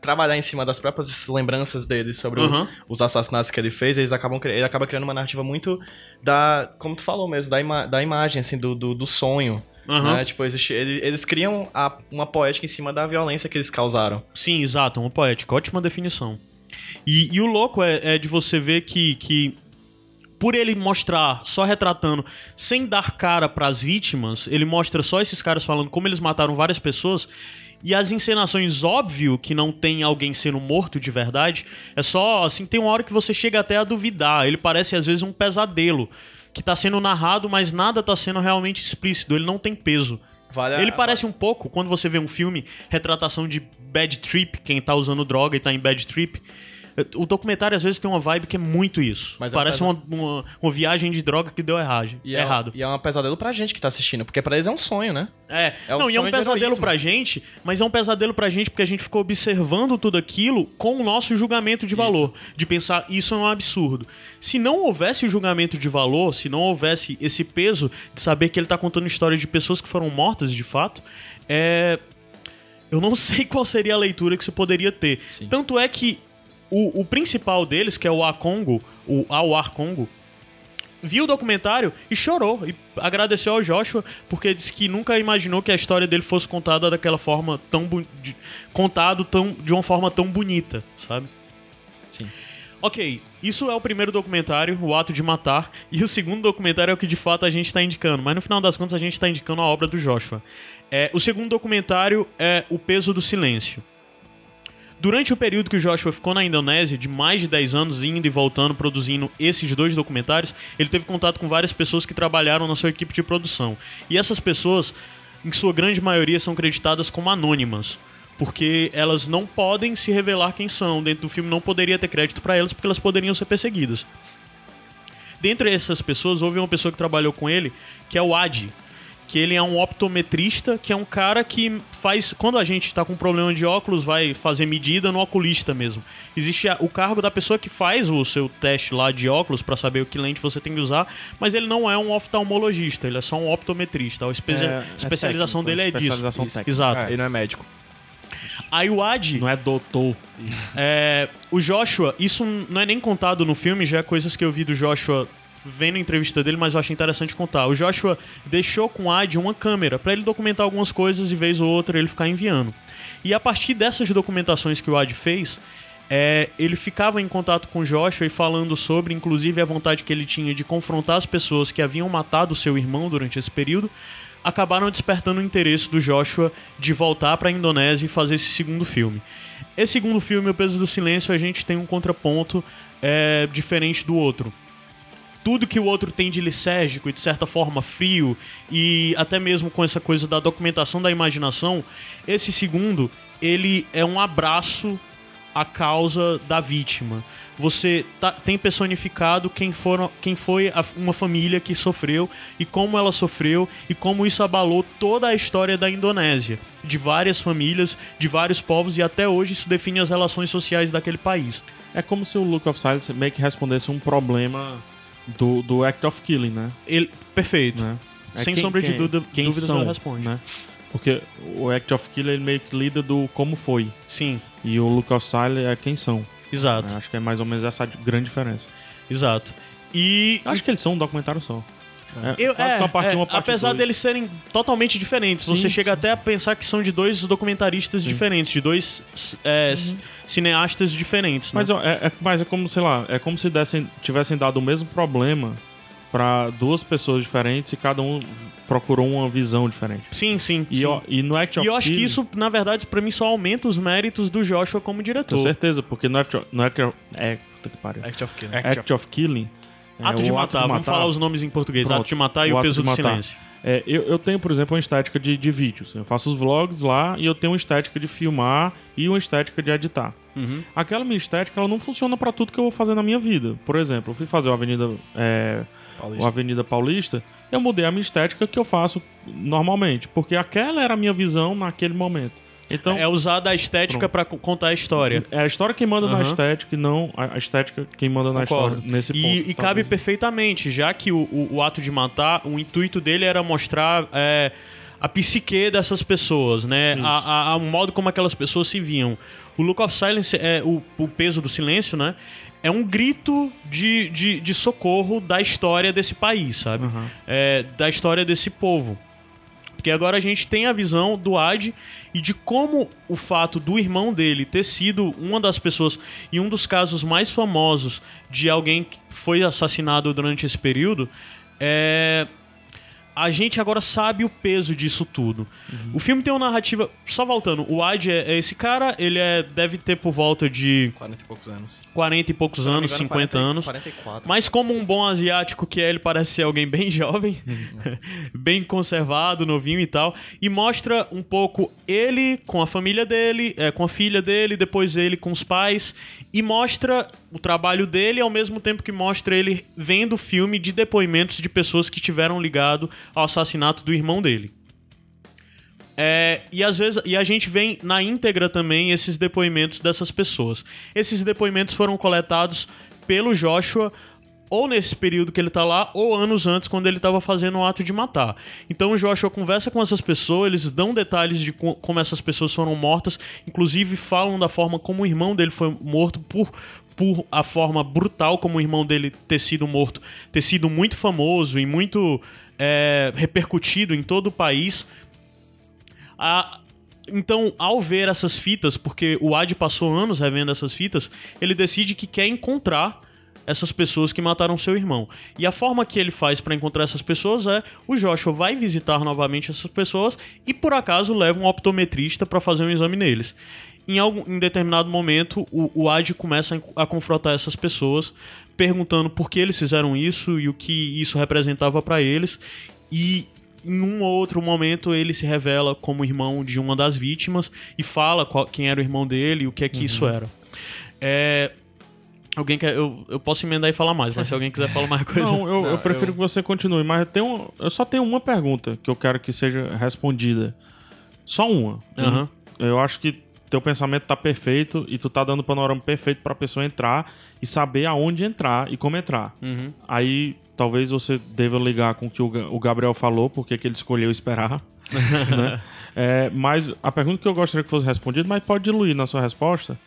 trabalhar em cima das próprias lembranças dele sobre o- Aham. os assassinatos que ele fez, eles acabam ele acaba criando uma narrativa muito da, como tu falou mesmo, da, ima- da imagem assim do, do, do sonho. Aham. Né? Tipo, existe, ele- eles criam a- uma poética em cima da violência que eles causaram. Sim, exato, uma poética, ótima definição. E, e o louco é, é de você ver que, que, por ele mostrar, só retratando, sem dar cara pras vítimas, ele mostra só esses caras falando como eles mataram várias pessoas. E as encenações, óbvio que não tem alguém sendo morto de verdade. É só, assim, tem uma hora que você chega até a duvidar. Ele parece, às vezes, um pesadelo. Que tá sendo narrado, mas nada tá sendo realmente explícito. Ele não tem peso. Vale a- Ele parece um pouco, quando você vê um filme, retratação de bad trip, quem tá usando droga e tá em bad trip. O documentário às vezes tem uma vibe que é muito isso. Mas é Parece pesa- uma, uma, uma viagem de droga que deu errado. E é, errado. E é um pesadelo pra gente que tá assistindo, porque pra eles é um sonho, né? É, É não, e é um pesadelo heroísmo. pra gente, mas é um pesadelo pra gente porque a gente ficou observando tudo aquilo com o nosso julgamento de valor. De pensar, isso é um absurdo. Se não houvesse o julgamento de valor, se não houvesse esse peso de saber que ele tá contando história de pessoas que foram mortas de fato, é. Eu não sei qual seria a leitura que isso poderia ter. Tanto é que o, o principal deles, que é o Akongo, o Awar Congo, viu o documentário e chorou. E agradeceu ao Joshua, porque disse que nunca imaginou que a história dele fosse contada daquela forma tão. de- contado tão, de uma forma tão bonita, sabe? Sim. Ok, isso é o primeiro documentário, O Ato de Matar, e o segundo documentário é o que de fato a gente está indicando, mas no final das contas a gente está indicando a obra do Joshua. É, o segundo documentário é O Peso do Silêncio. Durante o período que o Joshua ficou na Indonésia, de mais de 10 anos, indo e voltando, produzindo esses dois documentários, ele teve contato com várias pessoas que trabalharam na sua equipe de produção. E essas pessoas, em sua grande maioria, são creditadas como anônimas. Porque elas não podem se revelar quem são. Dentro do filme não poderia ter crédito para elas, porque elas poderiam ser perseguidas. Dentre essas pessoas, houve uma pessoa que trabalhou com ele, que é o Adi. Que ele é um optometrista, que é um cara que faz. Quando a gente tá com problema de óculos, vai fazer medida no oculista mesmo. Existe o cargo da pessoa que faz o seu teste lá de óculos para saber o que lente você tem que usar, mas ele não é um oftalmologista, ele é só um optometrista. A espe- É- é especialização técnico, dele é disso. especialização Isso, técnica. Exato. Ele não é médico. Aí o Adi. Não é doutor. É, o Joshua, isso não é nem contado no filme, já é coisas que eu vi do Joshua vendo a entrevista dele, mas eu achei interessante contar. O Joshua deixou com o Ad uma câmera pra ele documentar algumas coisas e vez ou outra ele ficar enviando. E a partir dessas documentações que o Ad fez, é, ele ficava em contato com o Joshua e falando sobre, inclusive, a vontade que ele tinha de confrontar as pessoas que haviam matado seu irmão durante esse período, acabaram despertando o interesse do Joshua de voltar para a Indonésia e fazer esse segundo filme. Esse segundo filme, O Peso do Silêncio, a gente tem um contraponto é, diferente do outro tudo que o outro tem de lisérgico e de certa forma frio e até mesmo com essa coisa da documentação da imaginação, esse segundo, ele é um abraço à causa da vítima. Você tá- tem personificado quem, foram, quem foi a- uma família que sofreu e como ela sofreu e como isso abalou toda a história da Indonésia, de várias famílias, de vários povos e até hoje isso define as relações sociais daquele país. É como se o Look of Silence meio que respondesse um problema do, do Act of Killing, né? Ele, perfeito. né? É Sem quem- sombra de dúvida, quem dúvidas são, responde. Né? Porque o Act of Killing ele meio que lida do como foi. Sim, E o Look of Silence é quem são. exato, né? Acho que é mais ou menos essa a grande diferença. exato. E Acho que eles são um documentário só. É, eu, é, que uma parte é, um, uma parte apesar dois. deles serem totalmente diferentes, você Sim. chega até a pensar que são de dois documentaristas diferentes, de dois é, Uhum. cineastas diferentes. né? Mas, é, é, mas é como, sei lá, é como se dessem, tivessem dado o mesmo problema pra duas pessoas diferentes e cada um procurou uma visão diferente. Sim, sim. E, sim. ó, e no Act E of eu acho que Killing- isso, na verdade, pra mim só aumenta os méritos do Joshua como diretor. Com certeza, porque no Act of, no Act of, é, puta que pariu. Act of Killing. Act of Killing. É, Ato o de matar, vamos falar os nomes em português. Pronto. Ato de matar e O o, ato peso de do matar. silêncio. É, eu, eu tenho, por exemplo, uma estética de, de vídeos. Eu faço os vlogs lá e eu tenho uma estética de filmar e uma estética de editar. Uhum. Aquela minha estética ela não funciona pra tudo que eu vou fazer na minha vida. Por exemplo, eu fui fazer o Avenida, é, o Avenida Paulista, eu mudei a minha estética que eu faço normalmente, porque aquela era a minha visão naquele momento. Então, É usar da estética pra co- contar a história. é a história quem manda na Aham. estética e não a a estética quem manda na Concordo. história nesse ponto. E, e cabe perfeitamente, já que o, o- o ato de matar, o intuito dele era mostrar é, a psique dessas pessoas, né? A, a- a- o modo como aquelas pessoas se viam. O Look of Silence, é, o, o peso do silêncio, né? É um grito de, de, de socorro da história desse país, sabe? É, da história desse povo. Porque agora a gente tem a visão do Ad e de como o fato do irmão dele ter sido uma das pessoas e um dos casos mais famosos de alguém que foi assassinado durante esse período é. A gente agora sabe o peso disso tudo. O filme tem uma narrativa. Só voltando, o Ad é, é esse cara, ele é, deve ter por volta de 40 e poucos anos. 40 e poucos me anos, engano, 50 40 anos. 44. Mas como um bom asiático que é, ele parece ser alguém bem jovem, bem conservado, novinho e tal. E mostra um pouco ele com a família dele, é, com a filha dele, depois ele com os pais. E mostra o trabalho dele ao mesmo tempo que mostra ele vendo o filme de depoimentos de pessoas que tiveram ligado ao assassinato do irmão dele. É, e às vezes e a gente vem na íntegra também esses depoimentos dessas pessoas. Esses depoimentos foram coletados pelo Joshua ou nesse período que ele tá lá, ou anos antes, quando ele tava fazendo o ato de matar. Então o Joshua conversa com essas pessoas, eles dão detalhes de co- como essas pessoas foram mortas, inclusive falam da forma como o irmão dele foi morto por, por a forma brutal como o irmão dele ter sido morto, ter sido muito famoso e muito é, repercutido em todo o país. A- então, ao ver essas fitas, porque o Ad passou anos revendo essas fitas, ele decide que quer encontrar essas pessoas que mataram seu irmão. E a forma que ele faz pra encontrar essas pessoas é o Joshua vai visitar novamente essas pessoas e por acaso leva um optometrista pra fazer um exame neles. Em, algum, em determinado momento, o, o Ad começa a, a confrontar essas pessoas, perguntando por que eles fizeram isso e o que isso representava pra eles. E em um ou outro momento ele se revela como irmão de uma das vítimas e fala qual- quem era o irmão dele e o que é que isso era. É, alguém quer. Eu, eu posso emendar e falar mais, mas se alguém quiser falar mais coisa. Não, eu, eu Não, prefiro eu- que você continue, mas tem um, eu só tenho uma pergunta que eu quero que seja respondida. Só uma. Aham. Eu acho que teu pensamento tá perfeito e tu tá dando o panorama perfeito pra pessoa entrar e saber aonde entrar e como entrar. Uhum. Aí talvez você deva ligar com o que o Ga- o Gabriel falou, porque que ele escolheu esperar. né? É, mas a pergunta que eu gostaria que fosse respondida, mas pode diluir na sua resposta,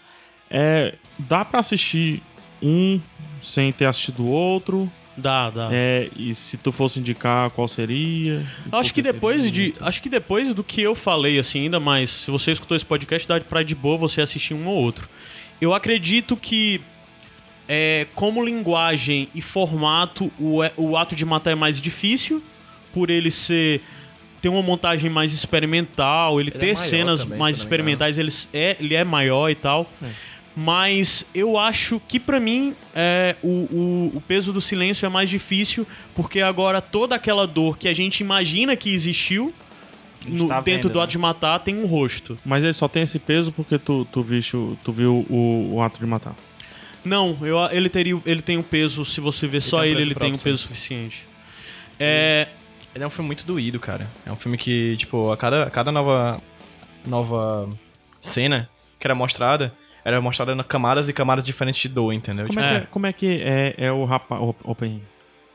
é: dá pra assistir um sem ter assistido o outro? Dá, dá. É, e se tu fosse indicar, qual seria? Acho que depois seria? de. Acho que depois do que eu falei, assim, ainda mais, se você escutou esse podcast, dá pra de boa você assistir um ou outro. Eu acredito que. É, como linguagem e formato, o, o ato de matar é mais difícil, por ele ser. ter uma montagem mais experimental, ele, Ele é ter maior cenas também, mais experimentais, ele é, ele é maior e tal. Mas eu acho que pra mim é, o, o, o peso do silêncio é mais difícil, porque agora toda aquela dor que a gente imagina que existiu no- tá dentro vendo, do né? ato de matar tem um rosto. Mas ele só tem esse peso porque tu, tu, visto, tu viu o, o ato de matar. Não, eu, ele, teria, ele tem um peso, se você ver só ele, ele tem um peso suficiente. É, Ele é um filme muito doído, cara. É um filme que, tipo, a cada, a cada nova, nova cena que era mostrada, era mostrada em camadas e camadas diferentes de dor, entendeu? Como Tipo, é, É. que, como é que é, é o rapaz. Open.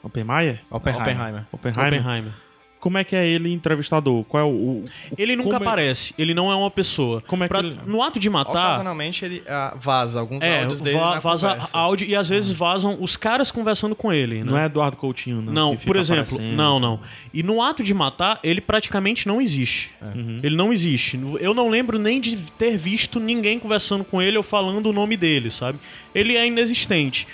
Oppenheimer? Oppenheimer. Oppenheimer. Oppenheimer. Como é que é ele entrevistador? Qual é o. o- Ele nunca como é- aparece, ele não é uma pessoa. Como é que Pra- ele- No ato de matar. Ocasionalmente ele ah, vaza alguns É, áudios dele va- na vaza conversa. áudio e às vezes vazam os caras conversando com ele. Né? Não é Eduardo Coutinho, não. Não, que por exemplo, aparecendo. não, não. E no ato de matar, ele praticamente não existe. Uhum. Ele não existe. Eu não lembro nem de ter visto ninguém conversando com ele ou falando o nome dele, sabe? Ele é inexistente.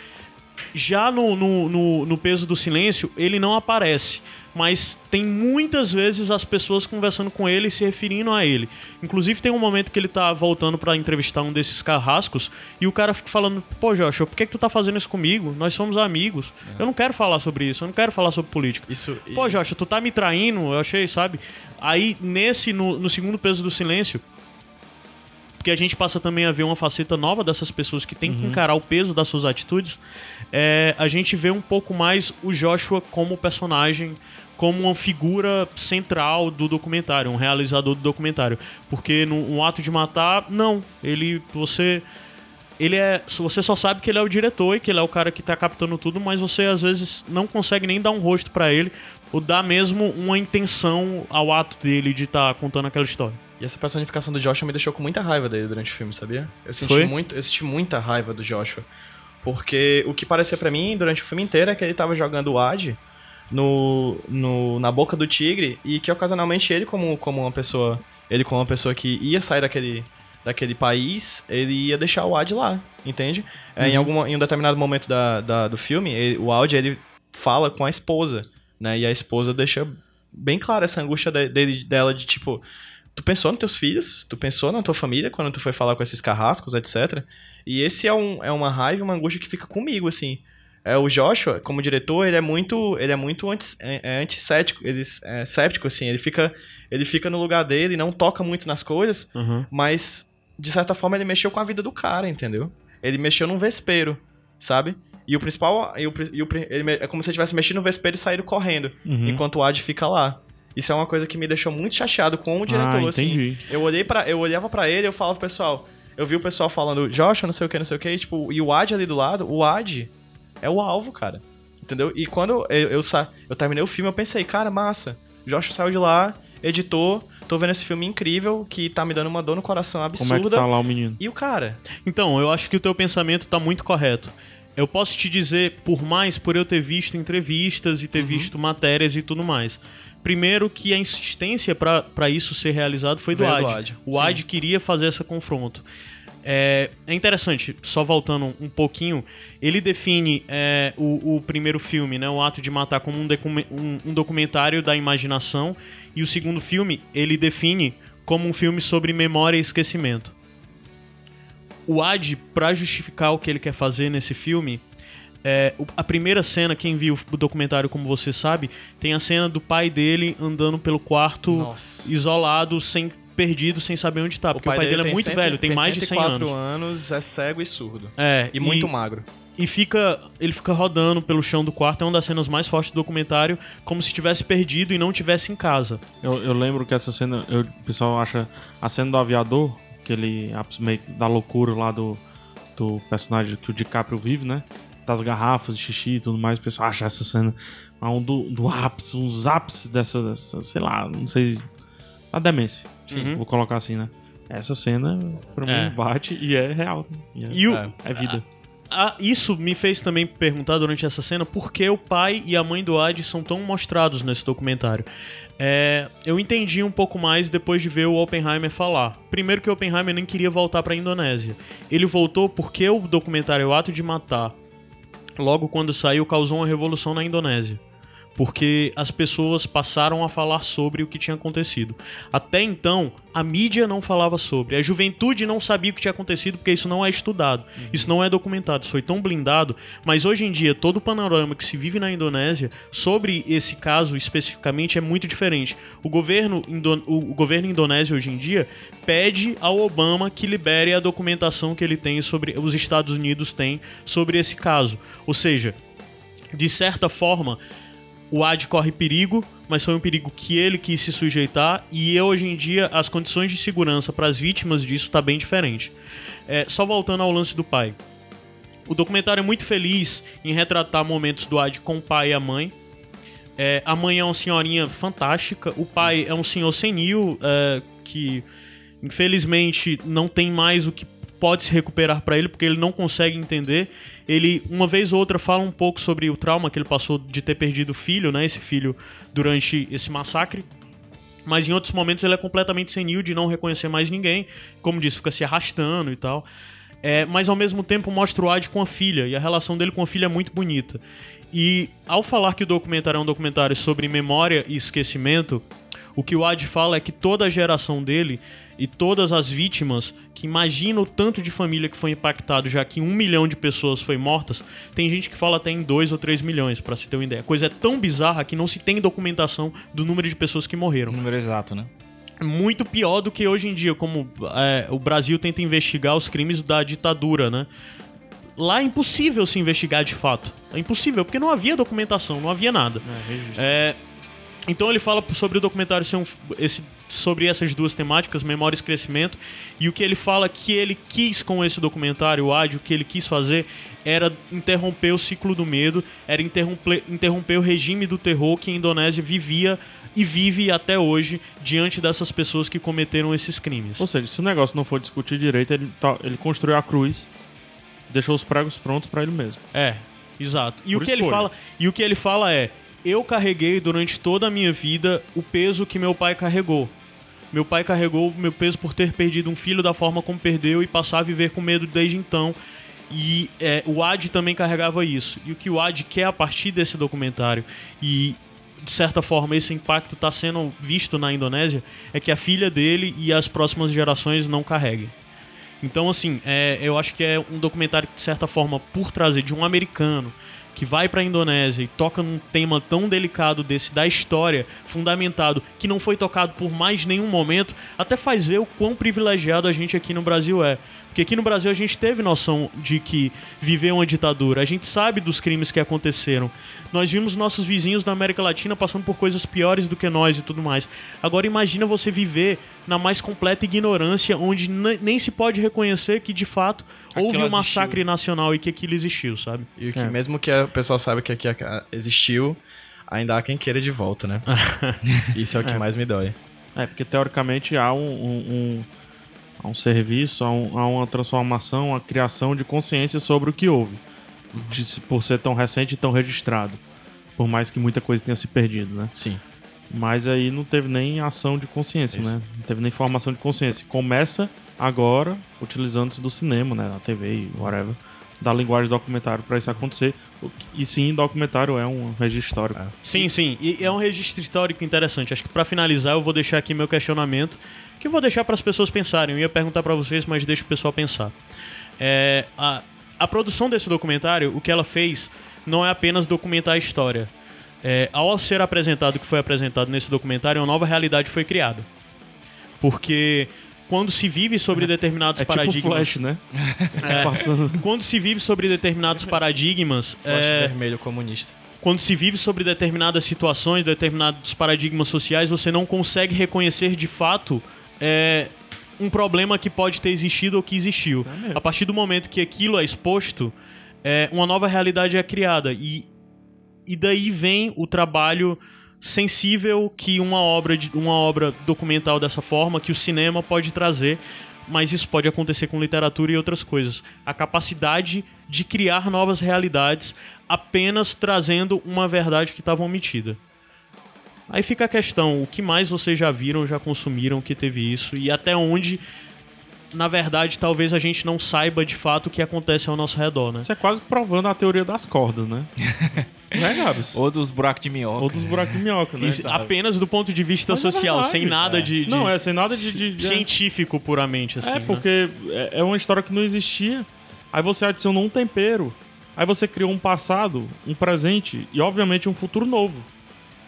Já no, no, no, no peso do silêncio, ele não aparece. Mas tem muitas vezes as pessoas conversando com ele e se referindo a ele. Inclusive tem um momento que ele tá voltando pra entrevistar um desses carrascos e o cara fica falando: Pô, Joshua, por que, que tu tá fazendo isso comigo? Nós somos amigos. Eu não quero falar sobre isso, eu não quero falar sobre política. Isso. Pô, Joshua, tu tá me traindo, eu achei, sabe? Aí, nesse, no, no segundo peso do silêncio, porque a gente passa também a ver uma faceta nova dessas pessoas que tem Uhum. que encarar o peso das suas atitudes, é, a gente vê um pouco mais o Joshua como personagem, como uma figura central do documentário, um realizador do documentário. Porque no um ato de matar, não. Ele. Você. Ele é. Você só sabe que ele é o diretor e que ele é o cara que tá captando tudo, mas você às vezes não consegue nem dar um rosto pra ele ou dar mesmo uma intenção ao ato dele de estar contando aquela história. E essa personificação do Joshua me deixou com muita raiva dele durante o filme, sabia? Eu senti, Foi? muito, eu senti muita raiva do Joshua. Porque o que parecia pra mim durante o filme inteiro é que ele tava jogando o Ad no, no, na boca do tigre e que ocasionalmente ele, como, como uma pessoa. Ele, como uma pessoa que ia sair daquele, daquele país, ele ia deixar o Ad lá, entende? É, em, alguma, em um determinado momento da, da- do filme, ele- o Ad ele fala com a esposa, né? E a esposa deixa bem clara essa angústia de- dele, dela de tipo. Tu pensou nos teus filhos, tu pensou na tua família quando tu foi falar com esses carrascos, etc. E esse é, um, é uma raiva, uma angústia que fica comigo, assim. É, o Joshua, como diretor, ele é muito, ele é muito anti, é, é antissético, ele é séptico, assim. Ele fica, ele fica no lugar dele, não toca muito nas coisas, Uhum. mas, de certa forma, ele mexeu com a vida do cara, entendeu? Ele mexeu num vespeiro, sabe? E o principal, e o, e o ele é como se ele tivesse mexido no vespeiro e saído correndo, Uhum. enquanto o Ad fica lá. Isso é uma coisa que me deixou muito chateado com o diretor, Ah, assim. Eu olhei para, eu olhava pra ele, eu falava pro pessoal, eu vi o pessoal falando, Joshua, não sei o que, não sei o que, e, tipo, e o Ad ali do lado, o Ad é o alvo, cara. Entendeu? E quando eu, eu, sa eu terminei o filme, eu pensei, cara, massa. Joshua saiu de lá, editou, tô vendo esse filme incrível que tá me dando uma dor no coração Como absurda. é que tá lá o menino? E o cara? Então, eu acho que o teu pensamento tá muito correto. Eu posso te dizer, por mais por eu ter visto entrevistas e ter Uhum. visto matérias e tudo mais. Primeiro que a insistência pra pra isso ser realizado foi do Ad, O Ad queria fazer esse confronto. É, é interessante, só voltando um pouquinho, ele define é, o, o primeiro filme, né, o Ato de Matar, como um, um- um documentário da imaginação, e o segundo filme ele define como um filme sobre memória e esquecimento o Ad, pra justificar o que ele quer fazer nesse filme, é, a primeira cena, quem viu o documentário, como você sabe, tem a cena do pai dele andando pelo quarto, Nossa. isolado, sem perdido, sem saber onde tá. Porque o pai, dele, é tem muito cento- velho, tem, mais de 100 104 anos. anos, é cego e surdo. É, E muito magro. e fica ele fica rodando pelo chão do quarto, é uma das cenas mais fortes do documentário, como se tivesse perdido e não tivesse em casa. Eu, eu lembro que essa cena, eu- o pessoal acha a cena do aviador, aquele ápice meio da loucura lá do, do personagem que o DiCaprio vive, né? Das garrafas de xixi e tudo mais, o pessoal acha essa cena ah, um do, do ápice, uns ápices dessa, dessa, sei lá, não sei, a demência. Sim. Vou colocar assim, né? Essa cena, pra É. mim, bate e é real. E é, E o, é vida. ah, isso me fez também perguntar durante essa cena por que o pai e a mãe do Ad são tão mostrados nesse documentário. É, eu entendi um pouco mais depois de ver o Oppenheimer falar. Primeiro que o Oppenheimer nem queria voltar para a Indonésia. Ele voltou porque o documentário O Ato de Matar, logo quando saiu, causou uma revolução na Indonésia. Porque as pessoas passaram a falar sobre o que tinha acontecido. Até então, a mídia não falava sobre. A juventude não sabia o que tinha acontecido porque isso não é estudado. Isso não é documentado. Isso foi tão blindado. Mas hoje em dia, todo o panorama que se vive na Indonésia sobre esse caso especificamente é muito diferente. O governo, indo- o governo indonésio hoje em dia pede ao Obama que libere a documentação que ele tem sobre. os Estados Unidos têm sobre esse caso. Ou seja, de certa forma, o Ad corre perigo, mas foi um perigo que ele quis se sujeitar e hoje em dia as condições de segurança para as vítimas disso tá bem diferente. É, só voltando ao lance do pai. O documentário é muito feliz em retratar momentos do Ad com o pai e a mãe. É, a mãe é uma senhorinha fantástica, o pai é um senhor senil é, que infelizmente não tem mais o que pode se recuperar pra ele porque ele não consegue entender. Ele uma vez ou outra fala um pouco sobre o trauma que ele passou de ter perdido o filho, né, esse filho durante esse massacre. Mas em outros momentos ele é completamente senil de não reconhecer mais ninguém, como disse, fica se arrastando e tal. É, mas ao mesmo tempo mostra o Ad com a filha, e a relação dele com a filha é muito bonita. E ao falar que o documentário é um documentário sobre memória e esquecimento, o que o Ad fala é que toda a geração dele e todas as vítimas, que imagina o tanto de família que foi impactado, já que um milhão de pessoas foi mortas, tem gente que fala até em dois ou três milhões, pra se ter uma ideia. A coisa é tão bizarra que não se tem documentação do número de pessoas que morreram O número exato, né? muito pior do que hoje em dia, como é, o Brasil tenta investigar os crimes da ditadura, né? Lá é impossível se investigar de fato. É impossível, porque não havia documentação, não havia nada. É, então ele fala sobre o documentário ser um, esse, sobre essas duas temáticas, memória e crescimento, e o que ele fala que ele quis com esse documentário, o áudio, o que ele quis fazer era interromper o ciclo do medo, era interromper, interromper o regime do terror que a Indonésia vivia e vive até hoje diante dessas pessoas que cometeram esses crimes. Ou seja, se o negócio não for discutir direito, ele, tá- ele construiu a cruz, deixou os pregos prontos pra ele mesmo. É, exato. E Por o que ele escolha. fala, e o que ele fala é: eu carreguei durante toda a minha vida o peso que meu pai carregou. Meu pai carregou meu peso por ter perdido um filho da forma como perdeu e passar a viver com medo desde então. E é, o Ad também carregava isso. E o que o Ad quer a partir desse documentário e de certa forma esse impacto está sendo visto na Indonésia é que a filha dele e as próximas gerações não carreguem. Então, assim, é, eu acho que é um documentário que, de certa forma, por trazer de um americano que vai pra Indonésia e toca num tema tão delicado desse da história, fundamentado, que não foi tocado por mais nenhum momento, até faz ver o quão privilegiado a gente aqui no Brasil é. Porque aqui no Brasil a gente teve noção de que viveu uma ditadura, a gente sabe dos crimes que aconteceram. Nós vimos nossos vizinhos da América Latina passando por coisas piores do que nós e tudo mais. Agora imagina você viver na mais completa ignorância, onde ne- nem se pode reconhecer que de fato houve Aquilo um massacre existiu. nacional e que aquilo existiu, sabe? E o que É. mesmo que o pessoal saiba que aqui existiu, ainda há quem queira de volta, né? Isso é o que mais me dói. É, porque teoricamente há um, um- um- há um serviço, há, um- há uma transformação, uma criação de consciência sobre o que houve. De por ser tão recente e tão registrado. Por mais que muita coisa tenha se perdido, né? Sim. Mas aí não teve nem ação de consciência, Isso. né? Não teve nem formação de consciência. Começa agora utilizando-se do cinema, né? Da TV e whatever. Da linguagem documentário para isso acontecer. E sim, documentário é um registro histórico. É. Sim, sim. E é um registro histórico interessante. Acho que pra finalizar eu vou deixar aqui meu questionamento, que eu vou deixar para as pessoas pensarem. Eu ia perguntar pra vocês, mas deixa o pessoal pensar. É, a, a produção desse documentário, o que ela fez, não é apenas documentar a história. É, ao ser apresentado o que foi apresentado nesse documentário, uma nova realidade foi criada. Porque quando se vive sobre determinados É tipo paradigmas. Flash, né? É. Quando se vive sobre determinados paradigmas. Flash é, vermelho comunista. quando se vive sobre determinadas situações, determinados paradigmas sociais, você não consegue reconhecer de fato é, um problema que pode ter existido ou que existiu. A partir do momento que aquilo é exposto, é, uma nova realidade é criada. E, e daí vem o trabalho sensível que uma obra, de, uma obra documental dessa forma, que o cinema pode trazer mas isso pode acontecer com literatura e outras coisas. A capacidade de criar novas realidades apenas trazendo uma verdade que estava omitida. Aí fica a questão, o que mais vocês já viram, já consumiram que teve isso e até onde na verdade, talvez a gente não saiba de fato o que acontece ao nosso redor, né? Isso é quase provando a teoria das cordas, né? Não é, Gabs? Ou dos buracos de minhoca. Ou dos buracos de minhoca, né? Isso apenas do ponto de vista Mas é social, verdade, sem nada de, de- Não, é sem nada de- de- de- científico puramente assim. É, né? porque é é uma história que não existia. Aí você adicionou um tempero. Aí você criou um passado, um presente e, obviamente, um futuro novo.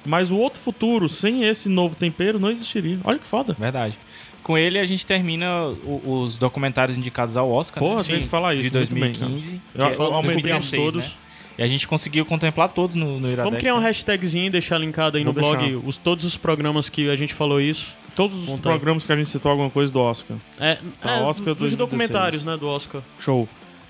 Mas o outro futuro, sem esse novo tempero, não existiria. Olha que foda. Verdade. Com ele a gente termina o- os documentários indicados ao Oscar. Porra, né? tem que falar isso. De muito bem, 2015. cara. que Eu, é- 2016, todos. né? E a gente conseguiu contemplar todos no, no Iradex. Vamos criar um né? hashtagzinho e deixar linkado aí Vou no blog os, todos os programas que a gente falou isso. Todos os programas que a gente citou alguma coisa do Oscar. É, Tá, é Oscar dos 2016. documentários, né, do Oscar. Show.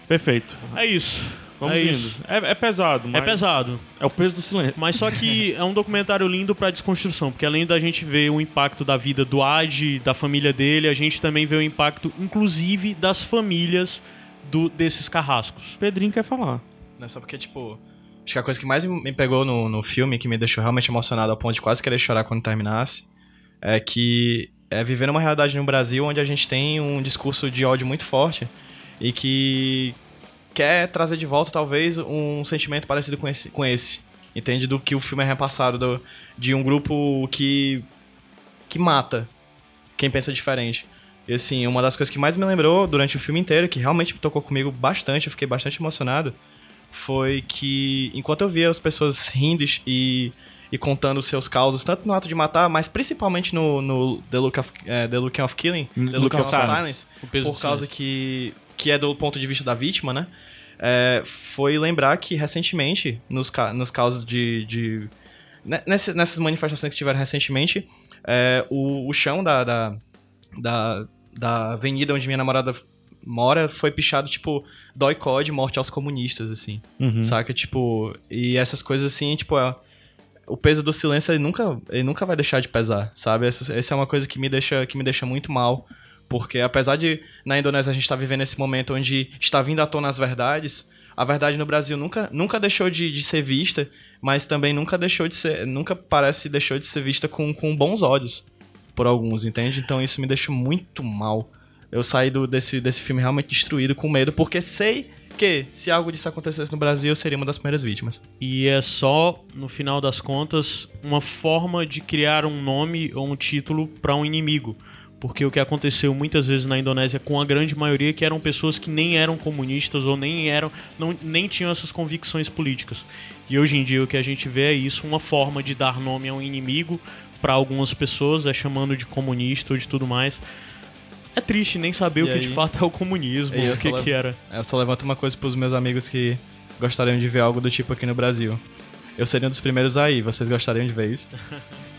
Perfeito. É isso. Vamos é indo. isso. É, é pesado, mas É pesado. é o peso do silêncio. Mas só que é um documentário lindo pra desconstrução, porque além da gente ver o impacto da vida do Ad, da família dele, a gente também vê o impacto, inclusive, das famílias do, desses carrascos. Pedrinho quer falar. Não é só porque, tipo. Acho que a coisa que mais me pegou no, no filme, que me deixou realmente emocionado ao ponto de quase querer chorar quando terminasse, é que é viver numa realidade no Brasil onde a gente tem um discurso de ódio muito forte e que quer trazer de volta, talvez, um sentimento parecido com esse. Com esse entende? Do que o filme é repassado, do- de um grupo que. que mata quem pensa diferente. E assim, uma das coisas que mais me lembrou durante o filme inteiro, que realmente tocou comigo bastante, eu fiquei bastante emocionado, foi que enquanto eu via as pessoas rindo e, e contando seus causos, tanto no ato de matar, mas principalmente no, no The, Look of, eh, The Looking of Killing, The Looking of Silence, peso por causa silêncio. que, que é do ponto de vista da vítima, né? É, foi lembrar que recentemente, nos, nos casos de. de ne- nesse- nessas manifestações que tiveram recentemente, é, o, o chão da, da, da, da avenida onde minha namorada mora foi pichado, tipo, dói code, morte aos comunistas, assim. Uhum. Saca? Tipo, e essas coisas assim, tipo, é, o peso do silêncio ele nunca, ele nunca vai deixar de pesar, sabe? Essa, essa é uma coisa que me deixa, que me deixa muito mal. Porque apesar de na Indonésia a gente estar vivendo esse momento onde está vindo à tona as verdades, a verdade no Brasil nunca, nunca deixou de, de ser vista, mas também nunca deixou de ser. Nunca parece deixou de ser vista com, com bons olhos por alguns, entende? Então isso me deixa muito mal. Eu saí do, desse, desse filme realmente destruído, com medo, porque sei que se algo disso acontecesse no Brasil, eu seria uma das primeiras vítimas. E é só, no final das contas, uma forma de criar um nome ou um título para um inimigo. Porque o que aconteceu muitas vezes na Indonésia com a grande maioria que eram pessoas que nem eram comunistas ou nem eram não, nem tinham essas convicções políticas. E hoje em dia o que a gente vê é isso, uma forma de dar nome a um inimigo para algumas pessoas, é chamando de comunista ou de tudo mais. É triste nem saber E o que aí- de fato é o comunismo, o que, levo- que era. Eu só levanto uma coisa pros meus amigos que gostariam de ver algo do tipo aqui no Brasil. Eu seria um dos primeiros aí, vocês gostariam de ver isso?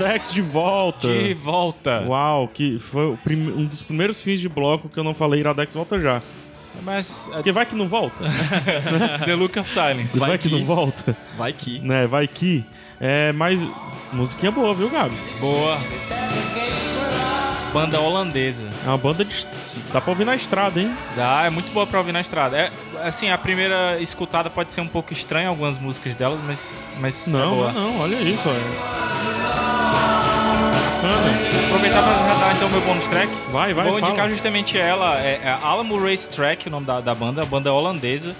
Iradex de volta. De volta. Uau, que foi um dos primeiros fins de bloco que eu não falei Iradex volta já. Mas uh, Porque vai que não volta. The Look of Silence. Vai, Vai que, que- não volta. Vai que. Né, vai que. É, mas musiquinha boa, viu, Gabs? Boa. Banda holandesa. É uma banda de. Dá pra ouvir na estrada, hein? Dá, é muito boa pra ouvir na estrada. É, assim, a primeira escutada pode ser um pouco estranha, algumas músicas delas, mas, mas é Não, boa. não, olha isso, olha. Bacana. Aproveitar pra já dar então meu bônus track. Vai, vai, Vou fala. indicar justamente ela, é, é Alamo Race Track, o nome da, da banda, a banda holandesa.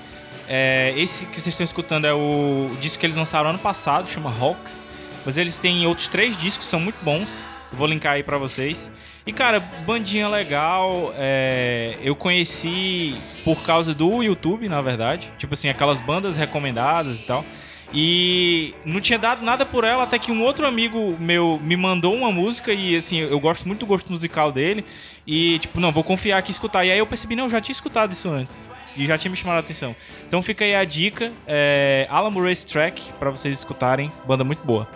É, esse que vocês estão escutando é o disco que eles lançaram ano passado, chama Hawks. Mas eles têm outros três discos, são muito bons. Vou linkar aí pra vocês. E cara, bandinha legal. é, eu conheci por causa do YouTube, na verdade. Tipo assim, aquelas bandas recomendadas e tal. E não tinha dado nada por ela, até que um outro amigo meu me mandou uma música e assim, eu gosto muito do gosto musical dele. E tipo, não, vou confiar aqui e escutar. E aí eu percebi, não, eu já tinha escutado isso antes. E já tinha me chamado a atenção. Então fica aí a dica, é, Alamo Race Track, pra vocês escutarem. Banda muito boa.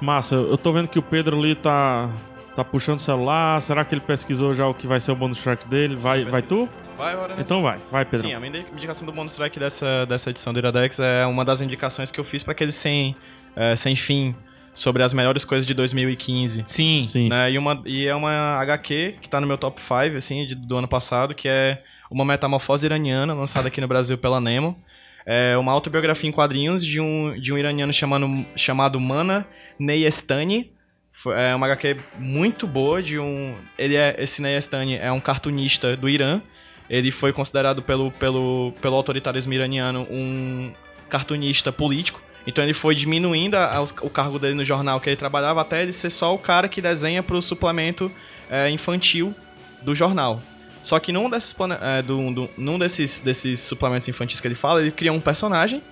Massa, eu tô vendo que o Pedro ali tá. Tá puxando o celular. Será que ele pesquisou já o que vai ser o bônus track dele? Vai, vai tu? Vai, bora nessa. Então vai, vai, Pedro. Sim, a minha indicação do bônus track dessa, dessa edição do Iradex é uma das indicações que eu fiz pra aquele sem, é, sem fim sobre as melhores coisas de 2015. Sim. Sim. Né? E, uma, e é uma HQ que tá no meu top 5, assim, de- do ano passado, que é uma metamorfose iraniana, lançada aqui no Brasil pela Nemo. É uma autobiografia em quadrinhos de um, de um iraniano chamado, chamado Mana Neyestani. É uma HQ muito boa de um... Ele é, esse Neyestani é um cartunista do Irã. Ele foi considerado pelo, pelo, pelo autoritarismo iraniano um cartunista político. Então ele foi diminuindo a- os- o cargo dele no jornal que ele trabalhava até ele ser só o cara que desenha pro suplemento é, infantil do jornal. Só que num desses, é, do- do- num desses, desses suplementos infantis que ele fala, ele cria um personagem.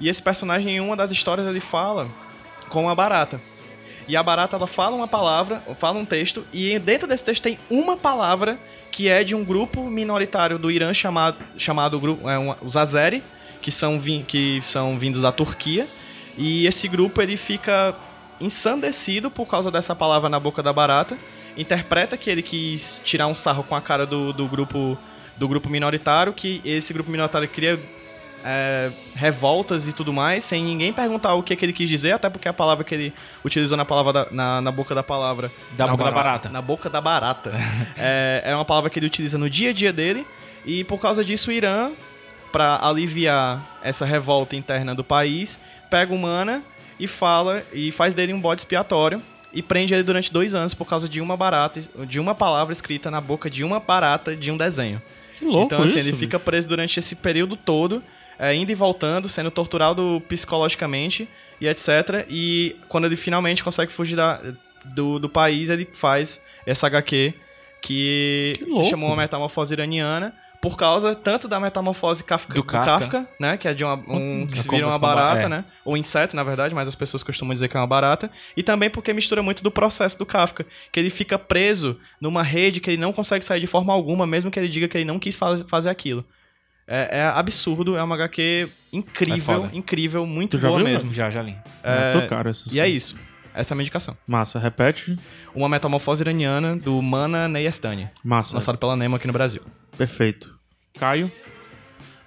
E esse personagem, em uma das histórias, ele fala com a barata. E a barata, ela fala uma palavra, fala um texto, e dentro desse texto tem uma palavra que é de um grupo minoritário do Irã chamado, chamado grupo, é, um- os Azeri, que são, vin- que são vindos da Turquia. E esse grupo, ele fica ensandecido por causa dessa palavra na boca da barata. Interpreta que ele quis tirar um sarro com a cara do, do grupo do grupo minoritário, que esse grupo minoritário cria é, revoltas e tudo mais, sem ninguém perguntar o que, que ele quis dizer, até porque a palavra que ele utilizou na, palavra da- na, na boca da palavra. Da na boca da barata. Na boca da barata. é, é uma palavra que ele utiliza no dia a dia dele, e por causa disso o Irã, pra aliviar essa revolta interna do país, pega o Mana e fala e faz dele um bode expiatório. E prende ele durante dois anos por causa de uma barata, de uma palavra escrita na boca de uma barata de um desenho. Que louco Então, assim, isso, ele bicho. fica preso durante esse período todo, é, indo e voltando, sendo torturado psicologicamente e etc. E quando ele finalmente consegue fugir da- do, do país, ele faz essa HQ que, Que se chamou uma metamorfose iraniana. Por causa tanto da metamorfose Kafka, Do Kafka. Kafka. né? Que é de uma, um, que se vira uma barata, é. né? Ou inseto, na verdade, mas as pessoas costumam dizer que é uma barata. E também porque mistura muito do processo do Kafka. Que ele fica preso numa rede que ele não consegue sair de forma alguma, mesmo que ele diga que ele não quis faz- fazer aquilo. É, é absurdo, é uma HQ É incrível, foda. incrível, muito boa viu, mesmo. Já, já li. Ah, tô caro essas E é coisas. isso. Essa é a minha indicação. Massa, repete. Uma metamorfose iraniana do Mana Neyestani, Massa. lançado pela Nemo aqui no Brasil. Perfeito. Caio.